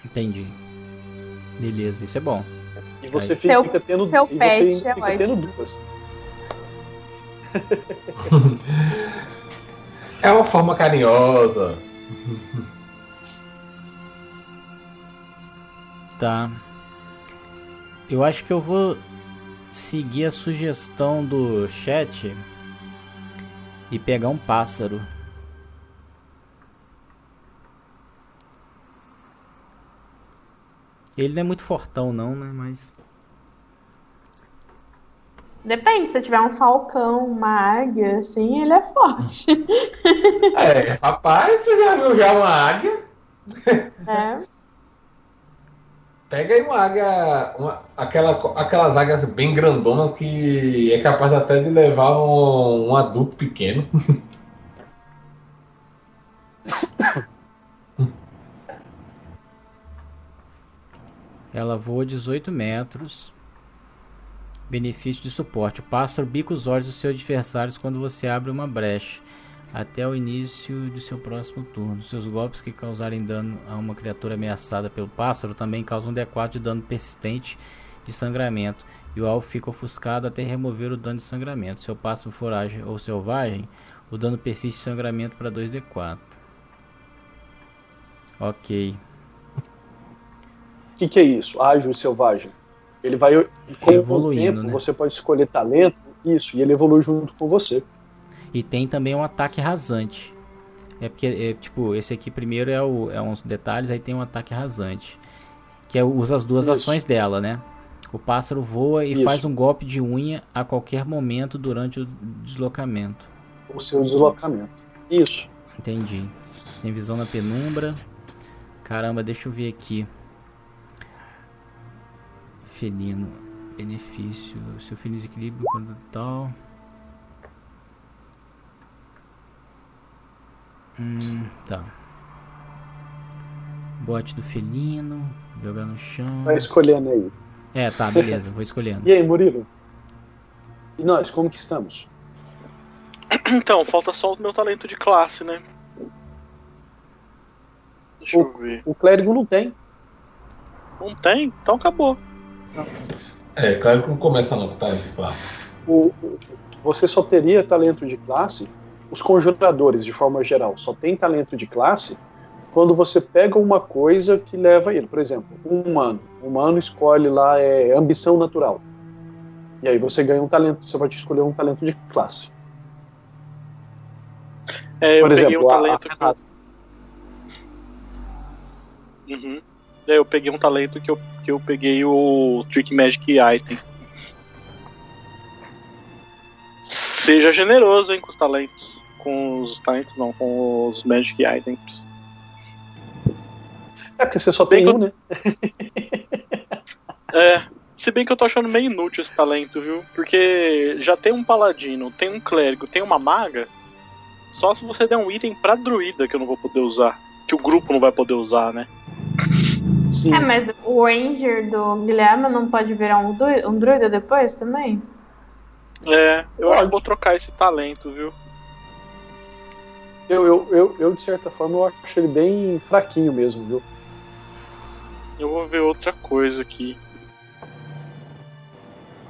Entendi. Beleza, isso é bom. E você Aí. Seu- fica tendo, seu e pet você é fica tendo duas. <laughs> <laughs> É uma forma carinhosa. Tá. Eu acho que eu vou seguir a sugestão do chat e pegar um pássaro. Ele não é muito fortão não, né? Mas Depende, se tiver um falcão, uma águia, assim, ele é forte. <laughs> É, rapaz, você já viu já uma águia? É. Pega aí uma águia, uma- aquela, aquelas águias bem grandonas que é capaz até de levar um, um adulto pequeno. ela voa 18 metros. Benefício de suporte. O pássaro bica os olhos dos seus adversários quando você abre uma brecha. Até o início do seu próximo turno. Seus golpes que causarem dano a uma criatura ameaçada pelo pássaro também causam um D4 de dano persistente de sangramento. E o alvo fica ofuscado até remover o dano de sangramento. Se o pássaro for ágil ou selvagem, o dano persiste de sangramento para 2D4. Ok. O que, que é isso? Ágil selvagem. Ele vai com Evoluindo, o tempo, né? você pode escolher talento, isso, e ele evolui junto com você. E tem também um ataque rasante. É porque, é, tipo, esse aqui primeiro é, o, é uns detalhes, aí tem um ataque rasante. Que é, usa as duas Isso. ações dela, né? O pássaro voa e Isso. faz um golpe de unha a qualquer momento durante o deslocamento. O seu deslocamento. Isso. Entendi. Tem visão na penumbra. Caramba, deixa eu ver aqui. Felino. Benefício. Seu felino desequilíbrio quando tal. Hum, tá. Bote do felino. Jogar no chão. Vai escolhendo aí. É, tá, beleza. Vou escolhendo. <laughs> E aí, Murilo? E nós, como que estamos? <clears throat> Então, falta só o meu talento de classe, né? Deixa eu ver. O clérigo não tem. Não tem? Então acabou. É, claro que não começa não, tá? Claro. O, o- você só teria talento de classe, os conjuradores, de forma geral, só tem talento de classe quando você pega uma coisa que leva ele. Por exemplo, um humano. Um humano escolhe lá é, ambição natural. E aí você ganha um talento, você pode escolher um talento de classe. É, eu Por exemplo, um talento. a. Uhum. Daí eu peguei um talento que eu, eu peguei o Trick Magic Item. Seja generoso, hein, com os talentos. Com os talentos, não, com os Magic Items. É porque você só tem Bem um, né? <laughs> É, se bem que eu tô achando meio inútil esse talento, viu? Porque já tem um paladino, tem um clérigo, tem uma maga. Só se você der um item pra druida que eu não vou poder usar. Que o grupo não vai poder usar, né? Sim. É, mas o Ranger do Guilherme não pode virar um, um druida depois também? É, eu acho Pode. que vou trocar esse talento, viu? Eu, eu, eu, eu, de certa forma, eu acho ele bem fraquinho mesmo, viu? Eu vou ver outra coisa aqui.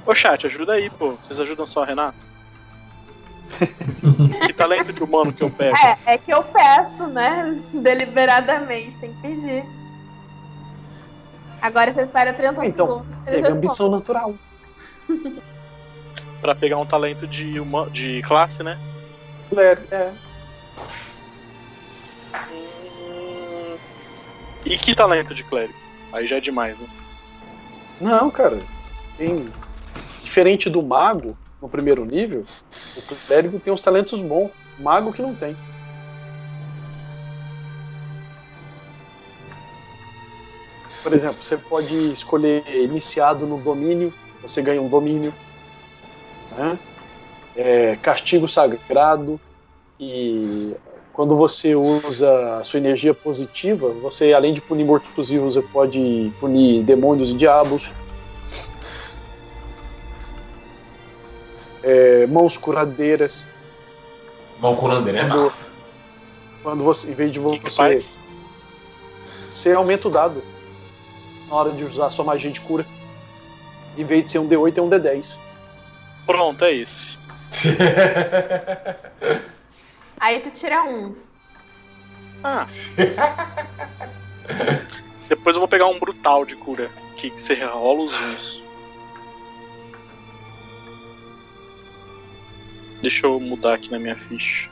Ô chat, ajuda aí, pô. Vocês ajudam só a Renata? <laughs> que talento de humano que eu pego? É, é que eu peço, né? <laughs> Deliberadamente, tem que pedir. Agora você espera 30 Então, segundos. Teve respondem. ambição natural. Pra pegar um talento de, uma, de classe, né? É, é. Hum, E que talento de clérigo? Aí já é demais, né? Não, cara. Tem... Diferente do mago, no primeiro nível, o clérigo tem uns talentos bons. O mago que não tem. Por exemplo, você pode escolher iniciado no domínio, você ganha um domínio. Né? É, castigo sagrado. E quando você usa a sua energia positiva, você, além de punir mortos-vivos, você pode punir demônios e diabos. É, mãos curadeiras. Mão curandeira é Quando, quando você, em vez de O que, que você, você aumenta o dado na hora de usar a sua magia de cura. Em vez de ser um D8, é um D10. Pronto, é esse. <laughs> Aí tu tira um. Ah. Depois eu vou pegar um brutal de cura. Que você rola os uns. Deixa eu mudar aqui na minha ficha.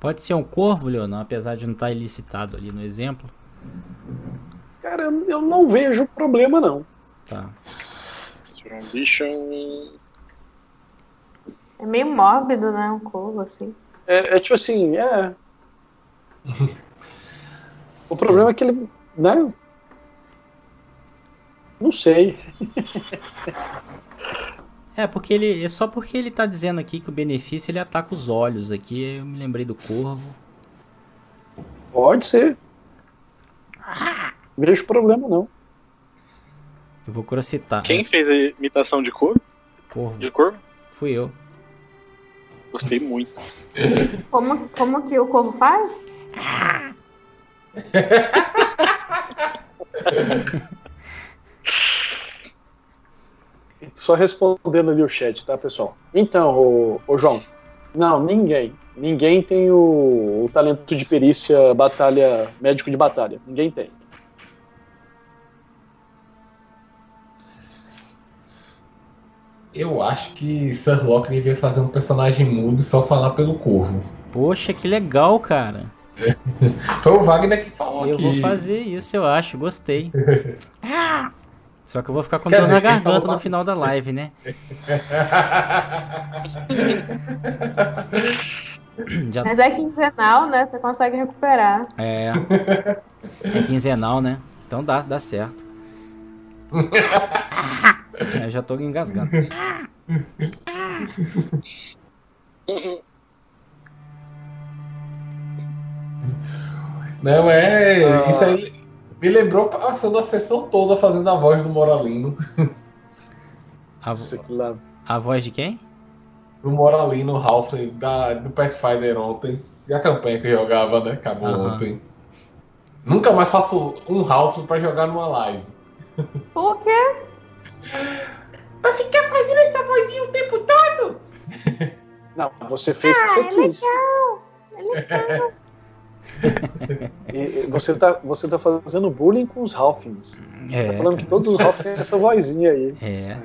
Pode ser um corvo, Leonão, apesar de não estar ilicitado ali no exemplo. Cara, eu não vejo problema, não. Tá. Deixa É meio mórbido, né? Um corvo, assim. É, é tipo assim, é. o problema é que ele. Né? Não sei. <laughs> É, porque ele. É só porque ele tá dizendo aqui que o benefício ele ataca os olhos aqui. Eu me lembrei do corvo. Pode ser. Não vejo problema, não. Eu vou crocitar. Quem fez a imitação de cor? Corvo. De cor? Fui eu. Gostei muito. <laughs> Como, como que o corvo faz? <laughs> Só respondendo ali o chat, tá, pessoal? Então, ô, ô João. Não, ninguém. Ninguém tem o, o talento de perícia batalha, médico de batalha. Ninguém tem. Eu acho que Sir Locke devia fazer um personagem mudo e só falar pelo corvo. Poxa, que legal, cara. <laughs> Foi o Wagner que falou Eu aqui. vou fazer isso, eu acho. Gostei. Ah! <laughs> Só que eu vou ficar com dor na garganta no final da live, né? <laughs> Já Mas é quinzenal, né? Você consegue recuperar. é. É quinzenal, né? Então dá, dá certo. <laughs> Eu já tô engasgando. Não, é. Isso aí me lembrou passando a sessão toda fazendo a voz do Moralino. A, lá. a voz de quem? Do Moralino Ralph da, do Pathfinder ontem. E a campanha que eu jogava, né? Acabou Aham. ontem. Nunca mais faço um Ralph pra jogar numa live. Por quê? Pra ficar fazendo essa vozinha o tempo todo? Não, você fez porque você quis. E- e você, tá, você tá fazendo bullying com os Halflings. Tá É, falando que todos os Halflings têm essa vozinha aí. é.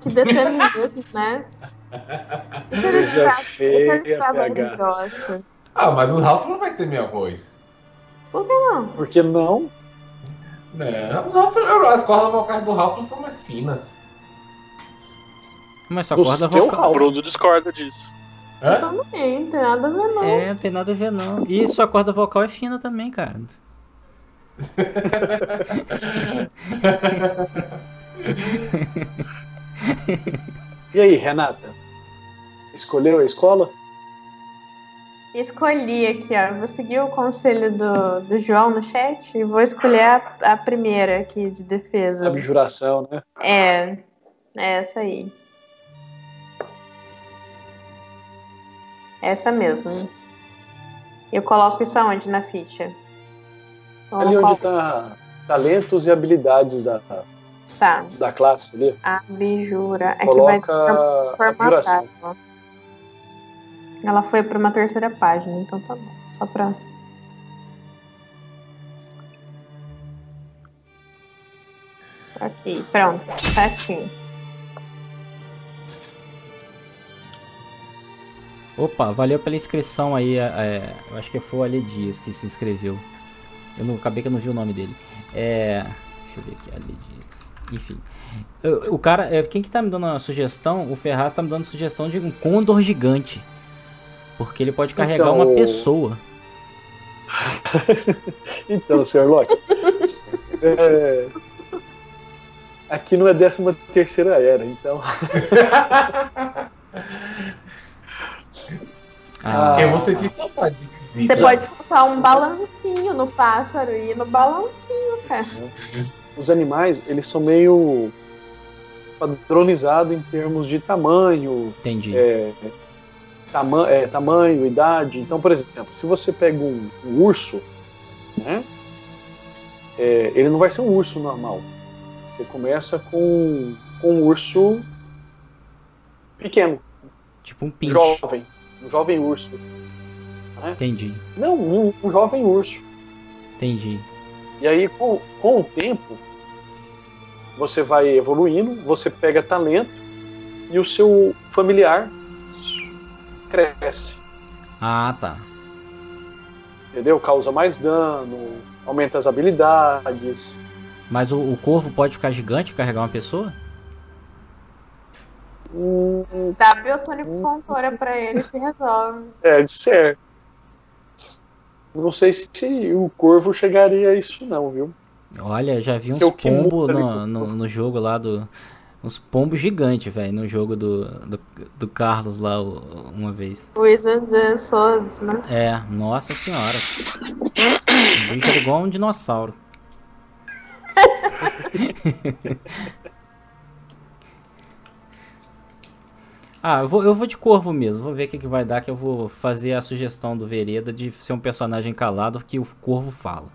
Que determinismo, né? Coisa feia, PH. PH. grossa. Ah, mas o Ralph não vai ter minha voz. Por que não? Por que não? Não, o Ralph, as cordas vocais do Ralph são mais finas. Mas Do corda vocal. O Ralph. Bruno discorda disso. Hã? Também, não tem nada a ver, não. É, não tem nada a ver não. E sua corda vocal é fina também, cara. E aí, Renata? Escolheu a escola? Escolhi aqui, ó. Vou seguir o conselho do, do João no chat e vou escolher a, a primeira aqui de defesa. Abjuração, né? É, é essa aí. Essa mesmo. Eu coloco isso aonde na ficha? Ou Ali onde tá talentos e habilidades da, Tá. da classe ali. Abjura. É que vai Coloca ficar abjuração. formatável. Ela foi pra uma terceira página, então tá bom. Só pra. Aqui, pronto. Certinho. Opa, valeu pela inscrição aí. é, eu acho que foi o Ale Dias que se inscreveu. Eu não acabei que eu não vi o nome dele. É. Deixa eu ver aqui, Ale Dias. Enfim. Eu- O cara. é, Quem que tá me dando a sugestão? O Ferraz tá me dando sugestão de um condor gigante. Porque ele pode carregar Então, uma o- pessoa. <laughs> Então, Sr. Locke. é, Aqui não é 13 terceira era, então. <laughs> Ah. Eu vou sentir saudade Você pode colocar um balancinho no pássaro e ir no balancinho, cara. Os animais, eles são meio padronizados em termos de tamanho, entendi. é, tama é, tamanho, idade. Então, por exemplo, se você pega um, um urso, né, é, ele não vai ser um urso normal. Você começa com, com um urso pequeno, Tipo um pinche. jovem, um jovem urso. Entendi. Não, um, um jovem urso. Entendi. E aí, com, com o tempo, você vai evoluindo, você pega talento e o seu familiar cresce. Ah, tá. Entendeu? Causa mais dano, aumenta as habilidades. Mas o, o corvo pode ficar gigante e carregar uma pessoa? Hum, Dá biotônico fontora pra ele que resolve. é, de ser. Não sei se o corvo chegaria a isso, não, viu? Olha, já vi uns pombos muda no, no, no jogo lá do. Uns pombos gigantes, velho, no jogo do, do, do Carlos lá o- uma vez. Wizard and Swords, né? É, nossa senhora. O bicho era igual um dinossauro. <laughs> ah, eu vou, eu vou de corvo mesmo. Vou ver o que, que vai dar, que eu vou fazer a sugestão do Vereda de ser um personagem calado que o corvo fala.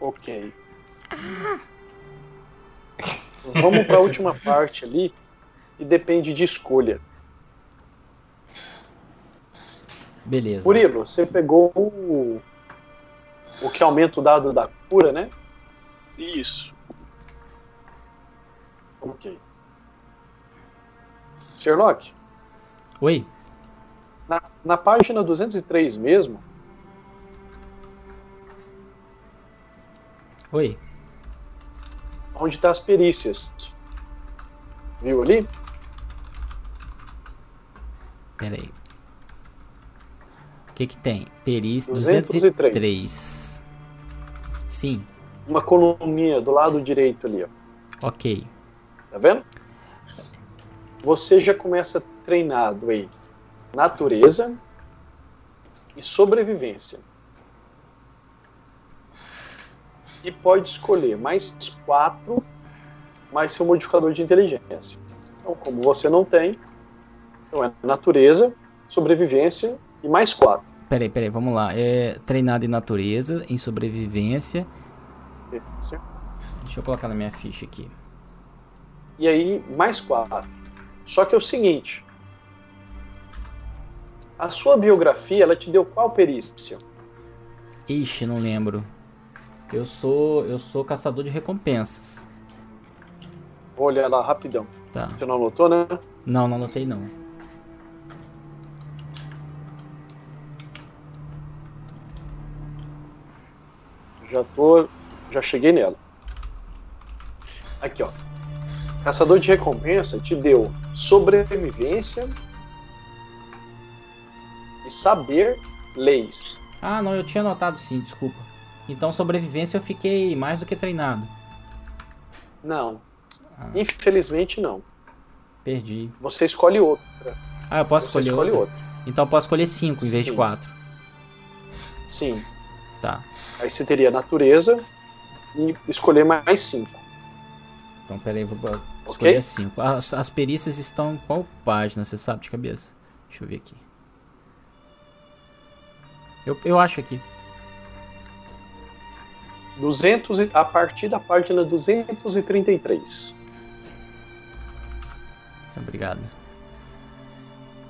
Ok. Vamos para a última parte ali, e depende de escolha. Beleza. Murilo, você pegou o, o que aumenta o dado da cura, né? Isso. Ok. Sherlock, Oi? na, na página 203 mesmo, Oi? onde está as perícias. Viu ali? Pera aí. O que que tem? Perícia 203. 203. Sim, Uma coluninha do lado direito ali, ó. ok. Tá vendo? Você já começa treinado aí natureza e sobrevivência. E pode escolher mais quatro, mais seu modificador de inteligência. Então, como você não tem, então é natureza, sobrevivência e mais quatro. Peraí, peraí, vamos lá. É treinado em natureza, em sobrevivência. Deixa eu colocar na minha ficha aqui. E aí, mais quatro. Só que é o seguinte: a sua biografia, ela te deu qual perícia? Ixi, não lembro. Eu sou, eu sou caçador de recompensas. Vou olhar lá rapidão. Tá. Você não anotou, né? Não, não anotei não. Já tô. Já cheguei nela. Aqui, ó. Caçador de recompensa te deu sobrevivência e saber leis. Ah, não, eu tinha anotado sim, desculpa. Então, sobrevivência eu fiquei mais do que treinado. Não. Ah. Infelizmente não. Perdi. Você escolhe outra. Ah, eu posso Você escolher escolhe outra? outra. Então eu posso escolher 5 em vez de Sim. 4. Sim. Tá. Aí você teria natureza e escolher mais cinco. Então, peraí, vou escolher 5. As, as perícias estão em qual página, você sabe de cabeça? Deixa eu ver aqui. Eu, eu acho aqui. 200 e- a partir da página 233. Obrigado.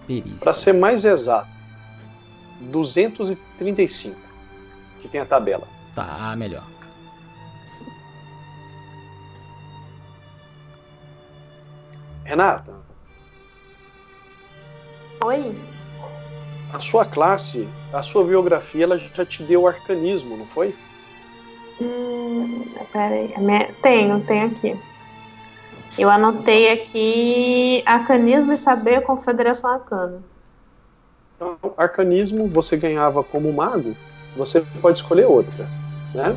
Perícia. Para ser mais exato, 235, que tem a tabela. Tá, melhor. Renata, Oi? a sua classe, a sua biografia, ela já te deu arcanismo, não foi? Hum, peraí. minha- Tenho, tenho aqui. Eu anotei aqui Arcanismo e Saber Confederação Arcana. Então, arcanismo você ganhava como mago, você pode escolher outra, né?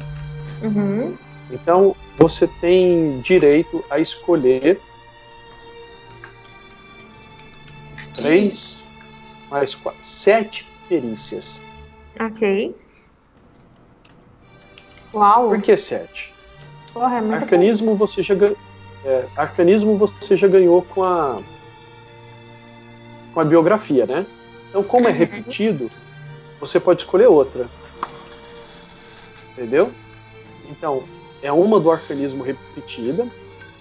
Uhum. Então, você tem direito a escolher três mais quatro, sete perícias. Ok. Uau! Por que sete? Porra, é muito Arcanismo você já gan- é, arcanismo você já ganhou com a com a biografia, né? Então, como é Uhum. repetido, você pode escolher outra. Entendeu? Então, é uma do arcanismo repetida,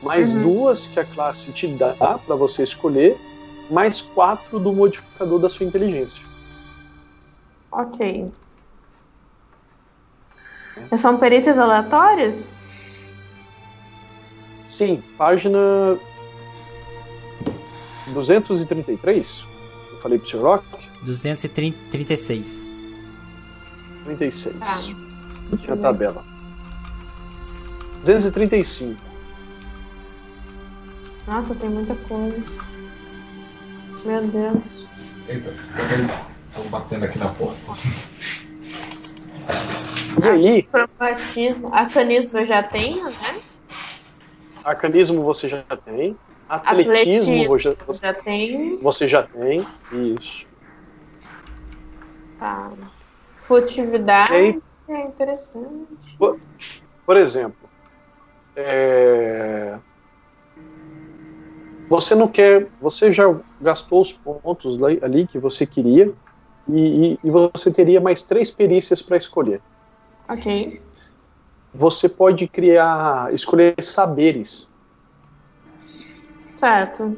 mais Uhum. duas que a classe te dá para você escolher, mais quatro do modificador da sua inteligência. Ok. São perícias aleatórias? Sim, página 233. Eu falei pro Sherlock? 236. 36. Tá. Tinha a tabela. 235. Nossa, tem muita coisa. Meu Deus. Eita, estão batendo aqui na porta. E aí, Cromatismo. Arcanismo eu já tenho, né? arcanismo você já tem. Atletismo, Atletismo. você, Eu já tenho. você já tem. Isso. Tá. Furtividade. Aí, É interessante. por exemplo, é, você não quer. Você já gastou os pontos ali que você queria. E, e- e você teria mais três perícias para escolher. Ok. Você pode criar, escolher saberes. Certo.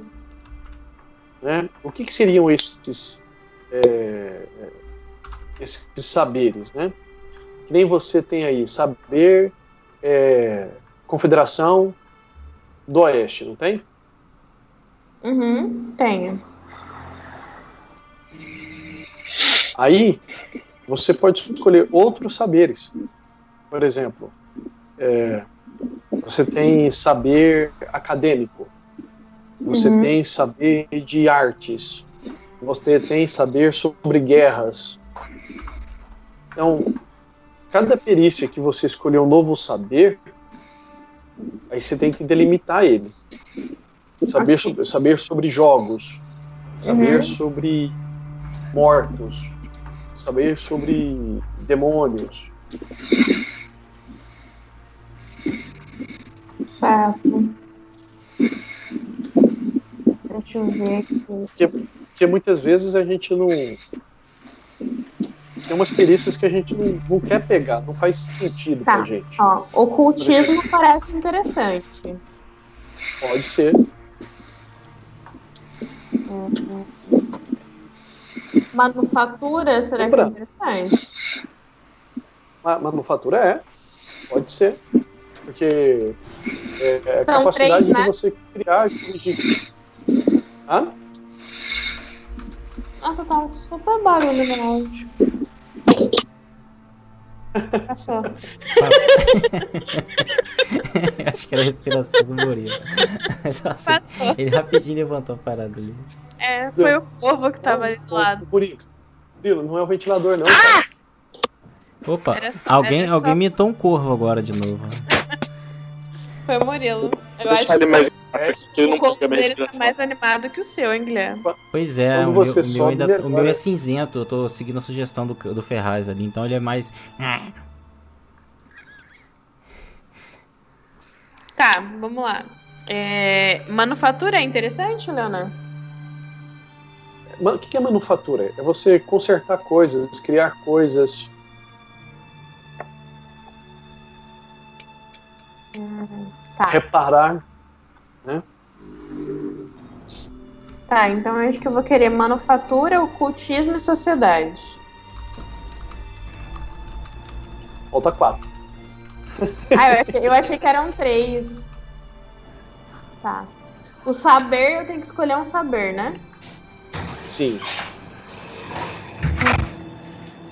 né? O que, que seriam esses, é, esses saberes, né? Que nem você tem aí, saber é, Confederação do Oeste, não tem? Uhum. Tenho. Aí você pode escolher outros saberes. Por exemplo, é, você tem saber acadêmico, você Uhum. tem saber de artes, você tem saber sobre guerras. Então, cada perícia que você escolher um novo saber, aí você tem que delimitar ele. Saber, Ok. sobre, saber sobre jogos, saber Uhum. sobre mortos, saber sobre demônios. Certo. Deixa eu ver aqui. Porque, porque muitas vezes a gente não. Tem umas perícias que a gente não, não quer pegar, não faz sentido Tá. pra gente. Ó, ocultismo parece interessante. Pode ser. Manufatura, será que é interessante? Ma- Manufatura é. Pode ser. Porque é, é a capacidade três, né? de você criar. De... Hã? Nossa, tá super barulho no áudio. Passou. Passa. <laughs> Acho que era a respiração do Murilo. Passou. ele rapidinho levantou a parada ali. É, foi o povo que tava ali do lado. Murilo, Murilo, não é o ventilador, não. Opa, Era só- alguém, só- alguém imitou um corvo agora de novo. Foi o Murilo. Eu Deixa acho ele mais É, que ele não o corpo pega minha dele tá mais animado que o seu, hein, Guilherme? Pois é, o meu, o meu ainda, ele o meu agora- é cinzento, eu tô seguindo a sugestão do, do Ferraz ali, então ele é mais. Tá, vamos lá. É, Manufatura é interessante, Leona? o que que é manufatura? É você consertar coisas, criar coisas. Tá. reparar. Tá, então eu acho que eu vou querer manufatura, ocultismo e sociedade. Falta quatro. <laughs> Ah, eu achei, eu achei que eram três. Tá. O saber, eu tenho que escolher um saber, né? Sim.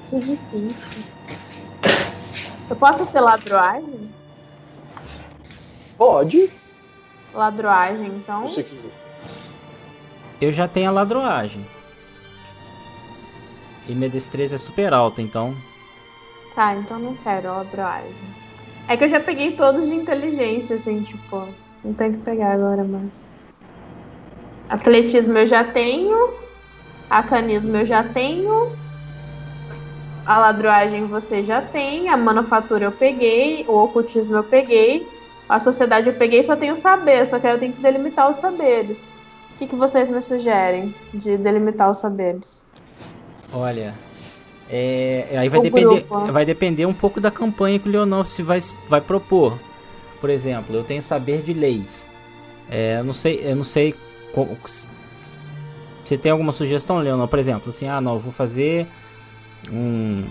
Que difícil. Eu posso ter ladroagem? Pode, Ladroagem, então. se você quiser. Eu já tenho a ladroagem. E minha destreza é super alta, então. Tá, então não quero ladroagem. É que eu já peguei todos de inteligência, assim, tipo. Não tem que pegar agora mais. Atletismo eu já tenho. Acanismo eu já tenho. A ladroagem você já tem. A manufatura eu peguei. O ocultismo eu peguei. A sociedade eu peguei só tenho saber. Só que aí eu tenho que delimitar os saberes. O que, que vocês me sugerem de delimitar os saberes? Olha. é, aí vai O depender, grupo. vai depender um pouco da campanha que o Leonor se vai, vai propor. Por exemplo, eu tenho saber de leis. É, eu não sei, eu não sei como- você tem alguma sugestão, Leonor? Por exemplo, assim, ah, não, eu vou fazer um-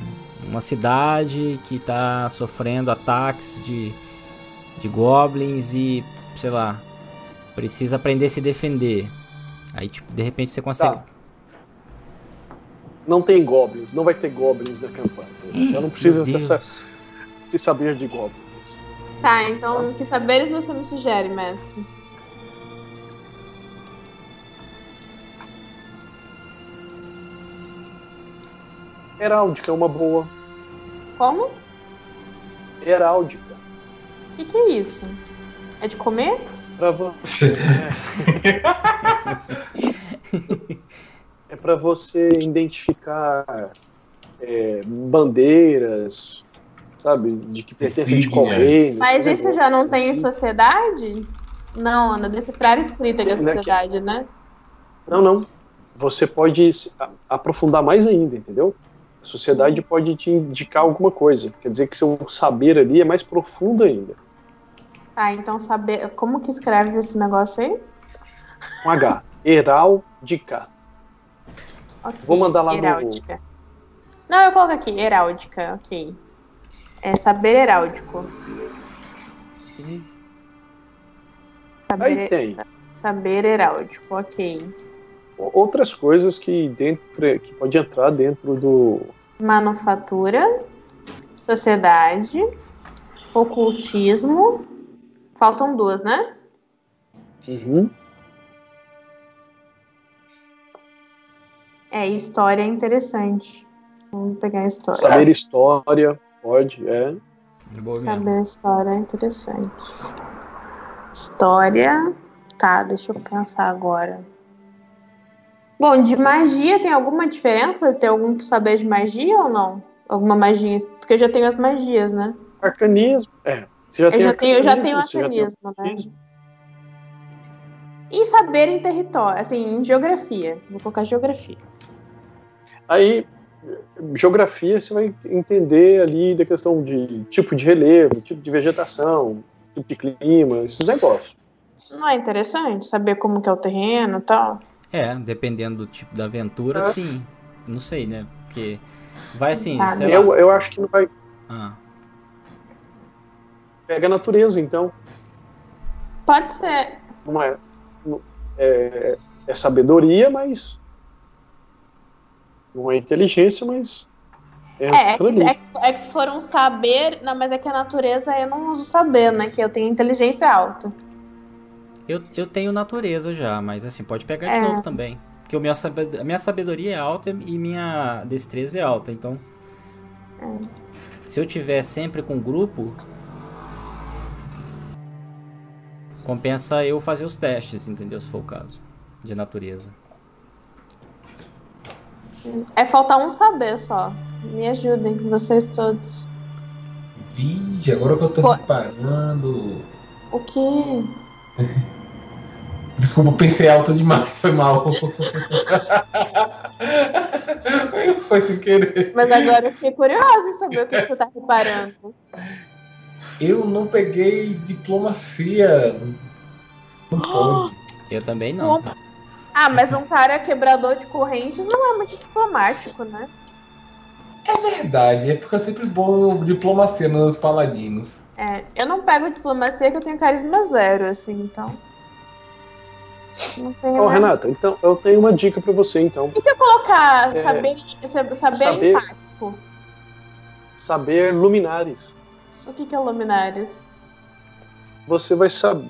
uma cidade que está sofrendo ataques de, de goblins e, sei lá, precisa aprender a se defender. Aí, tipo, de repente você consegue. Tá. Não tem goblins, não vai ter goblins na campanha. Eu não preciso dessa, de saber de goblins. Tá, então que saberes você me sugere, mestre? Heráldica é uma boa. Como? Heráldica. O que, que é isso? É de comer? Pra você. é para você identificar é, bandeiras, sabe, de que pertencem de reino. Mas isso já não negócio, tem em assim. sociedade? Não, Ana, decifrar escrita que é que- sociedade, né? Não, não. Você pode aprofundar mais ainda, entendeu? A sociedade pode te indicar alguma coisa. Quer dizer que seu saber ali é mais profundo ainda. Tá, então saber. Como que escreve esse negócio aí? Com H. Heráldica. Ok, Vou mandar lá no- heráldica. Não, eu coloco aqui, heráldica, ok. É saber heráldico. Saber, Aí tem saber heráldico, ok. outras coisas que, dentro, que pode entrar dentro do. Manufatura, sociedade, ocultismo. Faltam duas, né? Uhum. É, história é interessante. Vamos pegar a história. Saber história, pode, é. Saber a história é interessante. História. Tá, deixa eu pensar agora. Bom, de magia tem alguma diferença? Tem algum saber de magia ou não? Alguma magia? Porque eu já tenho as magias, né? Arcanismo. É. Você já Eu tem já tenho, eu já tenho arcanismo, você já tem arcanismo, né? E saber em território, assim, em geografia. Vou colocar geografia. Aí, geografia, você vai entender ali da questão de tipo de relevo, tipo de vegetação, tipo de clima, esses negócios. Não é interessante saber como que é o terreno e tal? É, dependendo do tipo da aventura, É. sim. Não sei, né? Porque vai assim. Eu, eu acho que não vai. Ah, Pega a natureza, então. Pode ser. Não é, é, é sabedoria, mas. Não é inteligência, mas. É, é é, que, é que se for um saber. Não, mas é que a natureza eu não uso saber, né? Que eu tenho inteligência alta. eu, eu tenho natureza já, mas assim, pode pegar É. de novo também. Porque o meu a minha sabedoria é alta e minha destreza é alta, então. Se eu tiver sempre com grupo. Compensa eu fazer os testes, entendeu? Se for o caso. De natureza. É faltar um saber só. Me ajudem, vocês todos. Vixe, agora que eu tô Pô. reparando. O quê? <laughs> Desculpa, pensei alto demais, foi mal. <laughs> foi sem querer. Mas agora eu fiquei curiosa em saber o que você tá reparando. Eu não peguei diplomacia. Não pode. Eu também não. Ah, mas um cara quebrador de correntes não é muito diplomático, né? É verdade, é porque eu sempre bom diplomacia nos paladinos. É, eu não pego diplomacia que eu tenho carisma zero, assim, então. Ô, nada. Renata, então eu tenho uma dica pra você, então. E se eu colocar É, saber, saber, saber saber- empático? Saber luminares. O que, que é luminares? Você vai saber,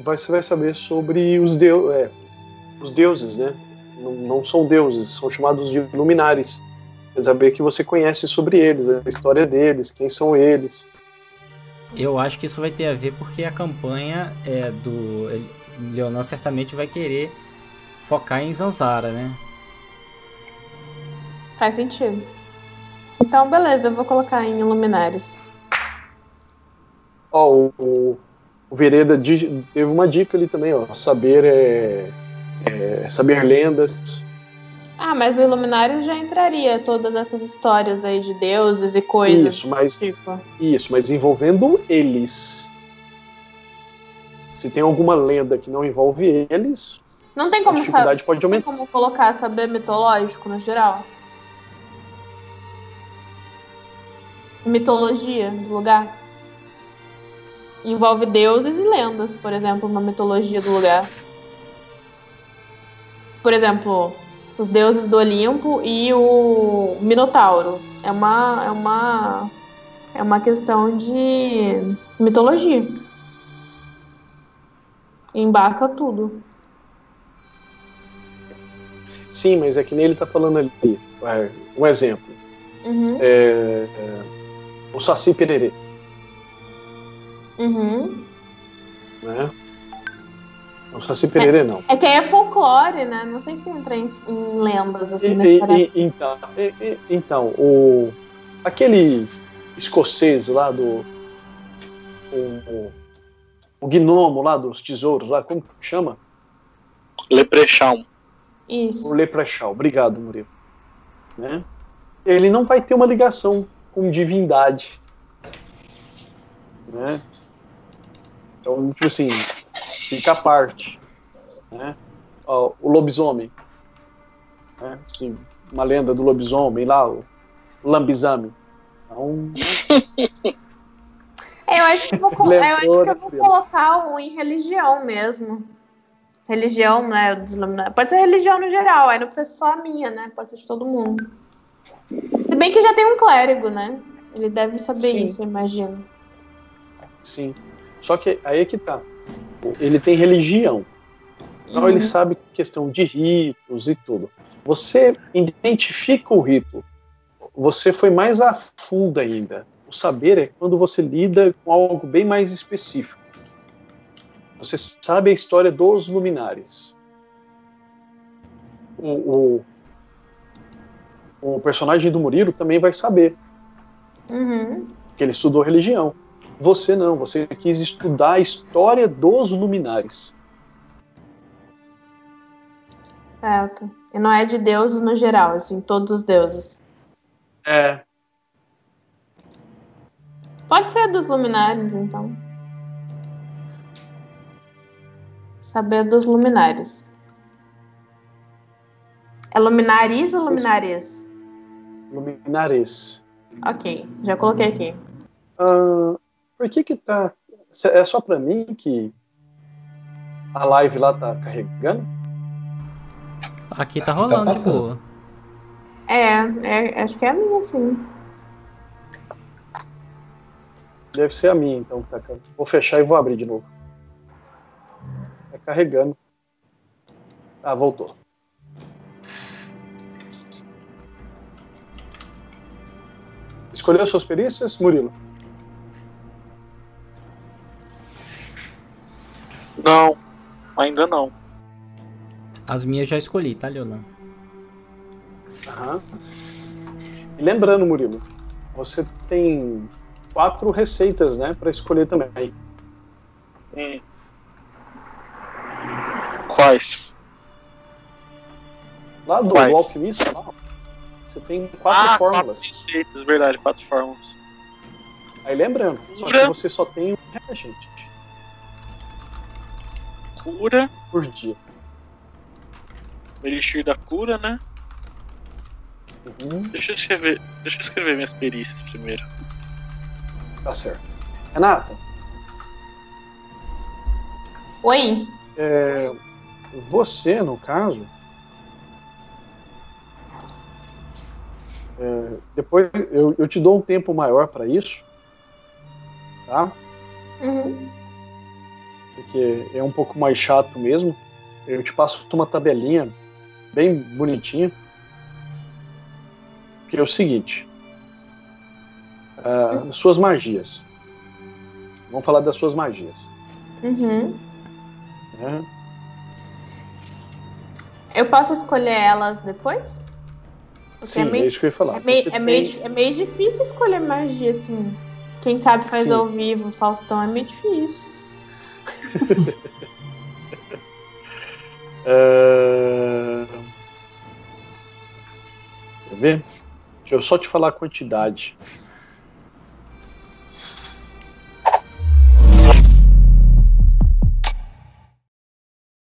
você vai saber sobre os, deu, é, os deuses, né? Não, não são deuses, são chamados de luminares. Quer saber que você conhece sobre eles, a história deles, quem são eles. Eu acho que isso vai ter a ver porque a campanha é do. Leonan certamente vai querer focar em Zanzara, né? Faz sentido. Então, beleza, eu vou colocar em luminares. Ó, o, o, o Vereda teve uma dica ali também, ó. Saber é, é saber lendas. Ah, mas o Iluminares já entraria todas essas histórias aí de deuses e coisas. Isso, mas Tipo. isso, mas envolvendo eles. Se tem alguma lenda que não envolve eles, Não tem a como saber. dificuldade pode Tem aumentar. como colocar saber mitológico no geral? Mitologia do lugar? Envolve deuses e lendas, por exemplo, uma mitologia do lugar. Por exemplo, os deuses do Olimpo e o Minotauro. É uma, é uma, é uma questão de mitologia. Embarca tudo. Sim, mas é que nem ele tá falando ali. é, um exemplo. Uhum, É, é, o Saci Pererê, uhum. né? O Saci Pererê não. É que aí é folclore, né? Não sei se entra em, em lendas, assim, e- e- então, e- e- então, o aquele escocês lá do o, o, o gnomo lá dos tesouros lá, como que chama? Leprechaun. O Isso. Leprechaun. Obrigado, Murilo. Né? Ele não vai ter uma ligação com divindade, né? Então, tipo assim, fica à parte, né? Ó, o lobisomem, né? Assim, uma lenda do lobisomem lá, o lambizame. Então, <laughs> eu acho que eu vou, eu acho que eu vou né, colocar o em religião mesmo. Religião, né? iluminados. Pode ser religião no geral, aí não precisa ser só a minha, né? Pode ser de todo mundo. Se bem que já tem um clérigo, né? Ele deve saber Sim. isso, eu imagino. sim. Só que aí é que tá. Ele tem religião. Então ele Uhum. sabe questão de ritos e tudo. Você identifica o rito. Você foi mais a fundo ainda. O saber é quando você lida com algo bem mais específico. Você sabe a história dos luminares. O, o, o personagem do Murilo também vai saber, Uhum. que ele estudou religião. Você não, você quis estudar a história dos luminares. Certo. E não é de deuses no geral, assim, todos os deuses. É, Pode ser dos luminares, então. Saber dos luminares. É luminares ou luminares? luminares. Ok, já coloquei aqui. Ah, por que que tá. É só pra mim que a live lá tá carregando? Aqui tá rolando de passando. boa. É, é, acho que é a minha, sim. Deve ser a minha, então. que Tá, car- vou fechar e vou abrir de novo. Tá carregando. Ah, voltou. Escolheu suas perícias, Murilo? Não, ainda não. As minhas já escolhi, tá, Leonan? Aham. E lembrando, Murilo, você tem quatro receitas, né, para escolher também. Hum. Quais? Lá do, Quais? do alquimista, lá, você tem quatro ah, fórmulas. Quatro receitas, verdade, quatro fórmulas. Aí lembrando, só que você só tem um reagente Cura, por dia. elixir da cura, né? Uhum, Deixa eu escrever, deixa eu escrever minhas perícias primeiro. tá certo. Renata, Oi. é, você, no caso, é, depois eu, eu te dou um tempo maior para isso, tá? Uhum. Porque é um pouco mais chato mesmo. Eu te passo uma tabelinha bem bonitinha. Que é o seguinte: ah, suas magias. Vamos falar das suas magias. Uhum. né? Eu posso escolher elas depois? Porque Sim, é meio, é isso que eu ia falar. é meio, é meio, tem- di- é meio difícil escolher magia, assim. Quem sabe faz Sim. ao vivo, Faustão, é meio difícil. Ah, <laughs> Quer ver? Deixa eu só te falar a quantidade.